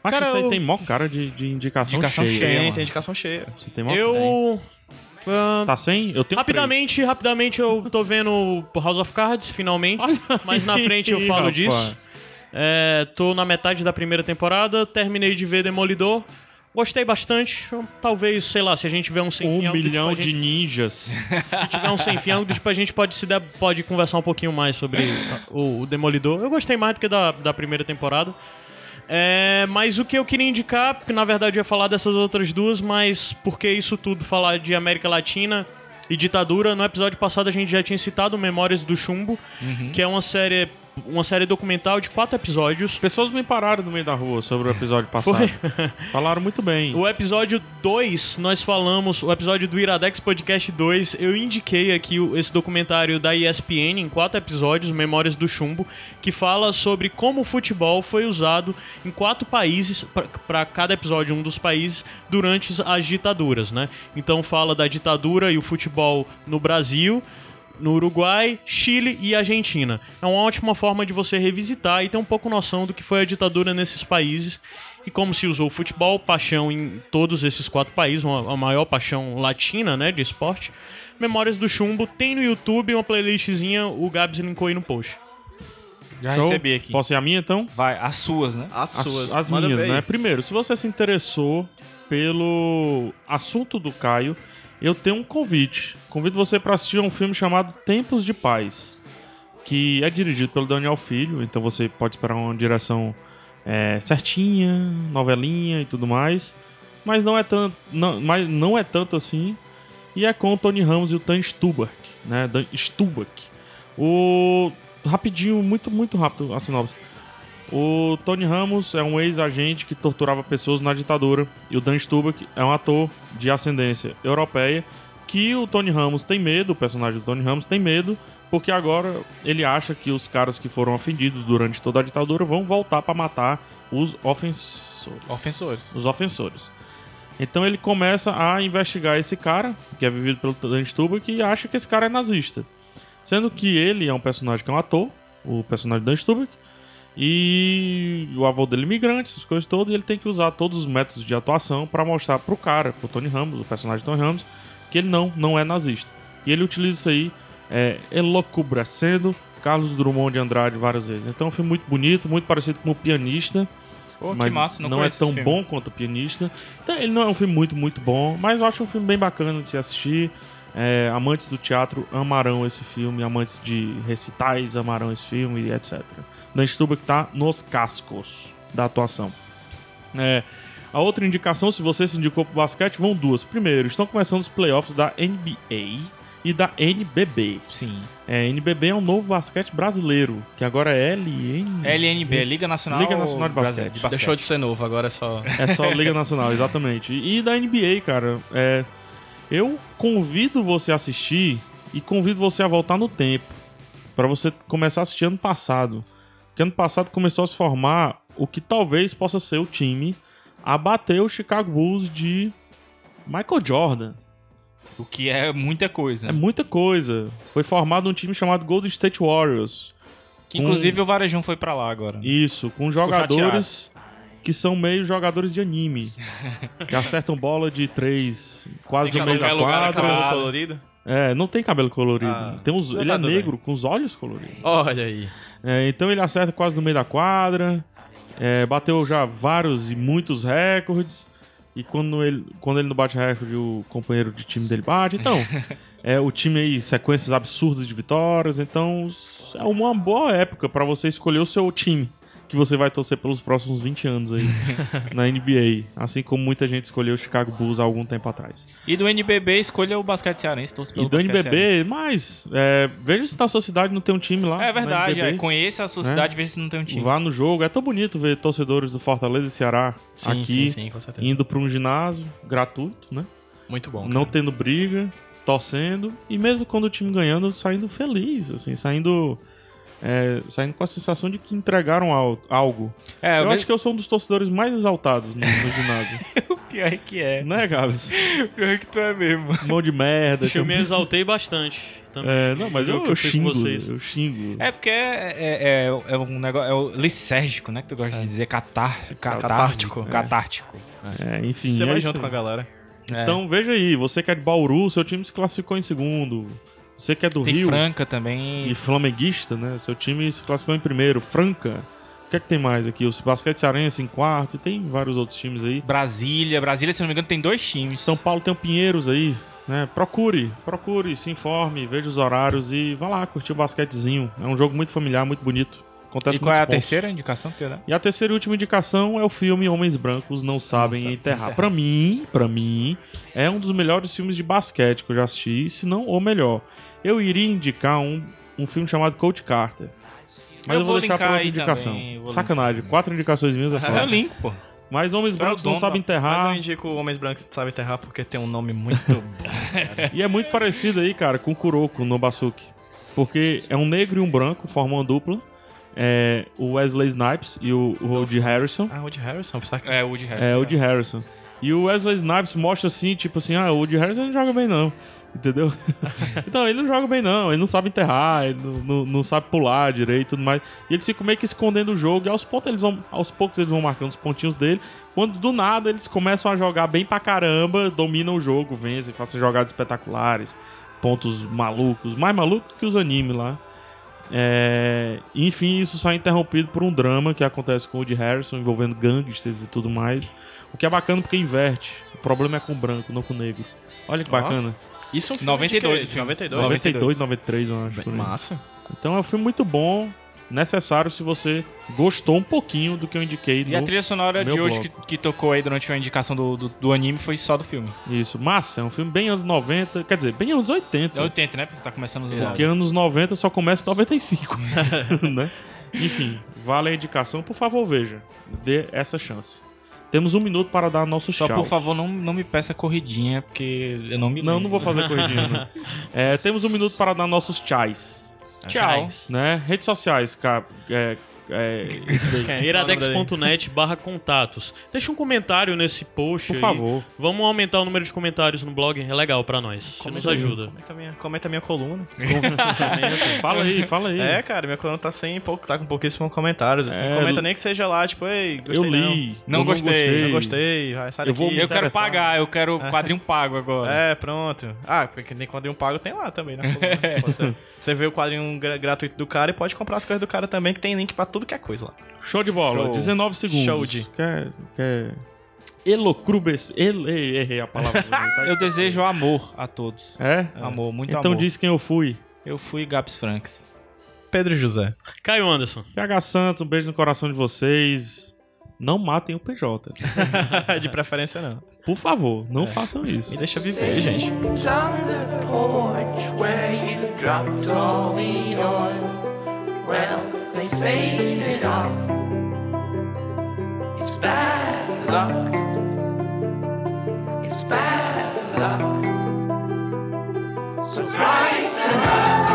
Acho Cara, isso aí eu- tem mó cara de, de indicação, Indicação cheia. cheia. Tem, tem indicação cheia. Você tem mó Eu. ah, Tá sem? Eu tenho rapidamente, rapidamente eu tô vendo House of Cards, finalmente. Mas na frente eu falo disso. É, tô na metade da primeira temporada, terminei de ver Demolidor. Gostei bastante. Talvez, sei lá, se a gente tiver um sem Um fim, do tipo, milhão de gente- ninjas. Se tiver um sem fim, algo do tipo, a gente pode, se der, pode conversar um pouquinho mais sobre o, o Demolidor. Eu gostei mais do que da, da primeira temporada. É, mas o que eu queria indicar, porque na verdade eu ia falar dessas outras duas, mas porque isso tudo falar de América Latina e ditadura, no episódio passado a gente já tinha citado Memórias do Chumbo, que é uma série uma série documental de quatro episódios. Pessoas me pararam no meio da rua sobre o episódio passado. Falaram muito bem. O episódio 2, nós falamos, o episódio do Iradex Podcast 2, eu indiquei aqui esse documentário da ESPN em quatro episódios, Memórias do Chumbo, que fala sobre como o futebol foi usado em quatro países, para cada episódio um dos países, durante as ditaduras, né? Então fala da ditadura e o futebol no Brasil, no Uruguai, Chile e Argentina. É uma ótima forma de você revisitar e ter um pouco noção do que foi a ditadura nesses países e como se usou o futebol, paixão em todos esses quatro países, uma, a maior paixão latina, né, de esporte. Memórias do Chumbo, tem no YouTube uma playlistzinha, o Gabs linkou aí no post. Já Show? recebi aqui. Posso ir a minha então? Vai, as suas, né? As As, suas. as Manda minhas, né? Primeiro, se você se interessou pelo assunto do Caio, eu tenho um convite. Convido você para assistir a um filme chamado Tempos de Paz, que é dirigido pelo Daniel Filho, então você pode esperar uma direção é, certinha, novelinha e tudo mais, mas não é tanto, não, mas não é tanto assim. E é com o Tony Ramos e o Dan Stubach, né? Dan Stubach. O rapidinho, muito muito rápido a sinopse. O Tony Ramos é um ex-agente que torturava pessoas na ditadura. E o Dan Stubach é um ator de ascendência europeia que o Tony Ramos tem medo, o personagem do Tony Ramos tem medo, porque agora ele acha que os caras que foram ofendidos durante toda a ditadura vão voltar para matar os ofensores Ofensores. os ofensores. Então ele começa a investigar esse cara, que é vivido pelo Dan Stubach, e acha que esse cara é nazista. Sendo que ele é um personagem que é um ator, o personagem Dan Stubach, e o avô dele é imigrante, essas coisas todas, e ele tem que usar todos os métodos de atuação para mostrar pro cara, pro Tony Ramos, o personagem Tony Ramos, que ele não, não é nazista. E ele utiliza isso aí, é, elocubrecendo Carlos Drummond de Andrade várias vezes. Então é um filme muito bonito, muito parecido com o Pianista, que mas massa, não, não é tão bom quanto o pianista. Então, ele não é um filme muito, muito bom, mas eu acho um filme bem bacana de se assistir. É, amantes do teatro amarão esse filme, amantes de recitais amarão esse filme, e etc. Dan Stubach tá nos cascos da atuação. É, a outra indicação, se você se indicou pro basquete, vão duas. Primeiro, estão começando os playoffs da NBA e da NBB. Sim. É, NBB é um novo basquete brasileiro, que agora é LN... LNB, Liga Nacional, Liga Nacional de Brasileira Basquete. Deixou de ser novo, agora é só. É só Liga Nacional, exatamente. E da NBA, cara, é, eu convido você a assistir e convido você a voltar no tempo. Pra você começar a assistir ano passado. Porque ano passado começou a se formar o que talvez possa ser o time a bater o Chicago Bulls de Michael Jordan. O que é muita coisa. É muita coisa. Foi formado um time chamado Golden State Warriors. Que inclusive o Varejão foi pra lá agora. Isso, com jogadores que são meio jogadores de anime. que acertam bola de três, quase Tem meio da cabelo- quadra. cabelo colorido? É, não tem cabelo colorido. Ah, tem uns, tá ele é tudo negro, com os olhos coloridos. Olha aí. É, então ele acerta quase no meio da quadra. É, bateu já vários e muitos recordes. E quando ele, quando ele não bate recorde, o companheiro de time dele bate. Então, é o time aí, sequências absurdas de vitórias. Então, é uma boa época pra você escolher o seu time. Que você vai torcer pelos próximos 20 anos aí na NBA. Assim como muita gente escolheu o Chicago Bulls há algum tempo atrás. E do NBB, escolha o basquete cearense. torço pelo E do NBB, mas é, veja se na sua cidade não tem um time lá. cearense. É verdade, é, conheça a sua cidade e veja se não tem um time. Vá no jogo. É tão bonito ver torcedores do Fortaleza e Ceará Sim, aqui sim, sim, com certeza. indo para um ginásio gratuito, né? Muito bom. Não tendo briga, torcendo e mesmo quando o time ganhando, saindo feliz, assim, saindo é, saindo com a sensação de que entregaram al- algo. É, Eu o acho que eu sou um dos torcedores mais exaltados no, no ginásio. o pior é que é. né, Gabs? O pior é que tu é mesmo. Mão de merda. Eu me exaltei bastante. Também. É, não, mas eu, eu com xingo, vocês. eu xingo. É porque é, é, é- é um negócio. É o lisérgico, né? Que tu gosta de dizer. Catar, Catártico. catártico. Catártico. É, enfim. Você é vai isso junto com a galera. É. Então veja aí, você que é de Bauru, seu time se classificou em segundo. Você que é do Tem Rio Franca também. e flamenguista, né? Seu time se classificou em primeiro. Franca. O que é que tem mais aqui? O Basquete Cearense em quarto. E tem vários outros times aí. Brasília. Brasília, se não me engano, tem dois times. São Paulo tem o Pinheiros aí. Né? Procure, procure, se informe, veja os horários e vá lá curtir o basquetezinho. É um jogo muito familiar, muito bonito. Acontece E qual é a pontos. terceira indicação que ia dar? E a terceira e última indicação é o filme Homens Brancos Não Sabem Sabem Enterrar. Enterrar. Pra mim, pra mim, é um dos melhores filmes de basquete que eu já assisti, se não o melhor. Eu iria indicar um, um filme chamado Coach Carter. Mas Eu eu, vou, vou deixar linkar pra outra indicação. também, Sacanagem. Quatro indicações minhas é É foda. link, pô. Mas homens Tu é o brancos não sabem da- Mas eu enterrar. indico Homens Brancos que Sabem Enterrar porque tem um nome muito bom. E é muito parecido aí, cara, com o Kuroko no Basuki. Porque é um negro e um branco, formam uma dupla. É, o Wesley Snipes e o, o Woody Harrison. ah, Woody Harrison, que... É, o Woody Harrison. É, o Woody Harrison. E o Wesley Snipes mostra assim, tipo assim, ah, o Woody Harrison não joga bem não. Entendeu? então, ele não joga bem não, ele não sabe enterrar, ele não, não, não sabe pular direito e tudo mais. E eles ficam meio que escondendo o jogo e aos, pontos eles vão, aos poucos eles vão marcando os pontinhos dele. Quando do nada eles começam a jogar bem pra caramba, dominam o jogo, vencem, fazem jogadas espetaculares, pontos malucos, mais malucos que os animes lá. É, enfim, isso só é interrompido por um drama que acontece com o Woody Harrison envolvendo gangsters e tudo mais. O que é bacana porque inverte. O problema é com o branco, não com o negro. Olha que bacana. Isso é um filme 92 de o quê? filme. 92. 92, 93, eu acho. Massa. Então é um filme muito bom, necessário se você gostou um pouquinho do que eu indiquei. E a trilha sonora de hoje que, que tocou aí durante a indicação do, do, do anime foi só do filme. Isso, massa, é um filme bem anos 90, quer dizer, bem anos 80. É 80, né? Porque você tá começando os Porque anos 90 só começa em 95, né? Enfim, vale a indicação, por favor, veja. Dê essa chance. Temos um minuto para dar nosso Só tchau. por favor, não, não me peça corridinha, porque eu não me Não, lembro. não vou fazer corridinha. não. É, temos um minuto para dar nossos tchais. Tchau. Né? Redes sociais, cara. É, é, isso daí. Iradex.net barra contatos. Deixa um comentário nesse post Por aí. favor. Vamos aumentar o número de comentários no blog, é legal pra nós. Isso nos ajuda. Comenta a minha, comenta a minha coluna. Fala aí, fala aí. É, cara, minha coluna tá sem pouco, tá com pouquíssimos comentários. Assim. É, Comenta nem que seja lá, tipo, ei, gostei eu li. Não eu gostei, Não, gostei, vai, sai Eu daqui. vou- Eu quero pagar, eu quero quadrinho pago agora. É, pronto. Ah, porque nem quadrinho pago tem lá também, né? Você, você vê o quadrinho gra- gratuito do cara e pode comprar as coisas do cara também, que tem link pra tudo que é coisa lá. Show de bola. Show. 19 segundos. Show de. Quer. quer... Elocrubes. El... ei, Errei a palavra. Eu desejo amor a todos. É? Amor, muito Então amor. diz quem eu fui. Eu fui Gabs Franks. Pedro José. Caio Anderson. PH Santos, um beijo no coração de vocês. Não matem o PJ. De preferência, não. Por favor, não façam isso. Me deixa viver, gente. On they it off. It's bad luck. It's bad luck. So bright and.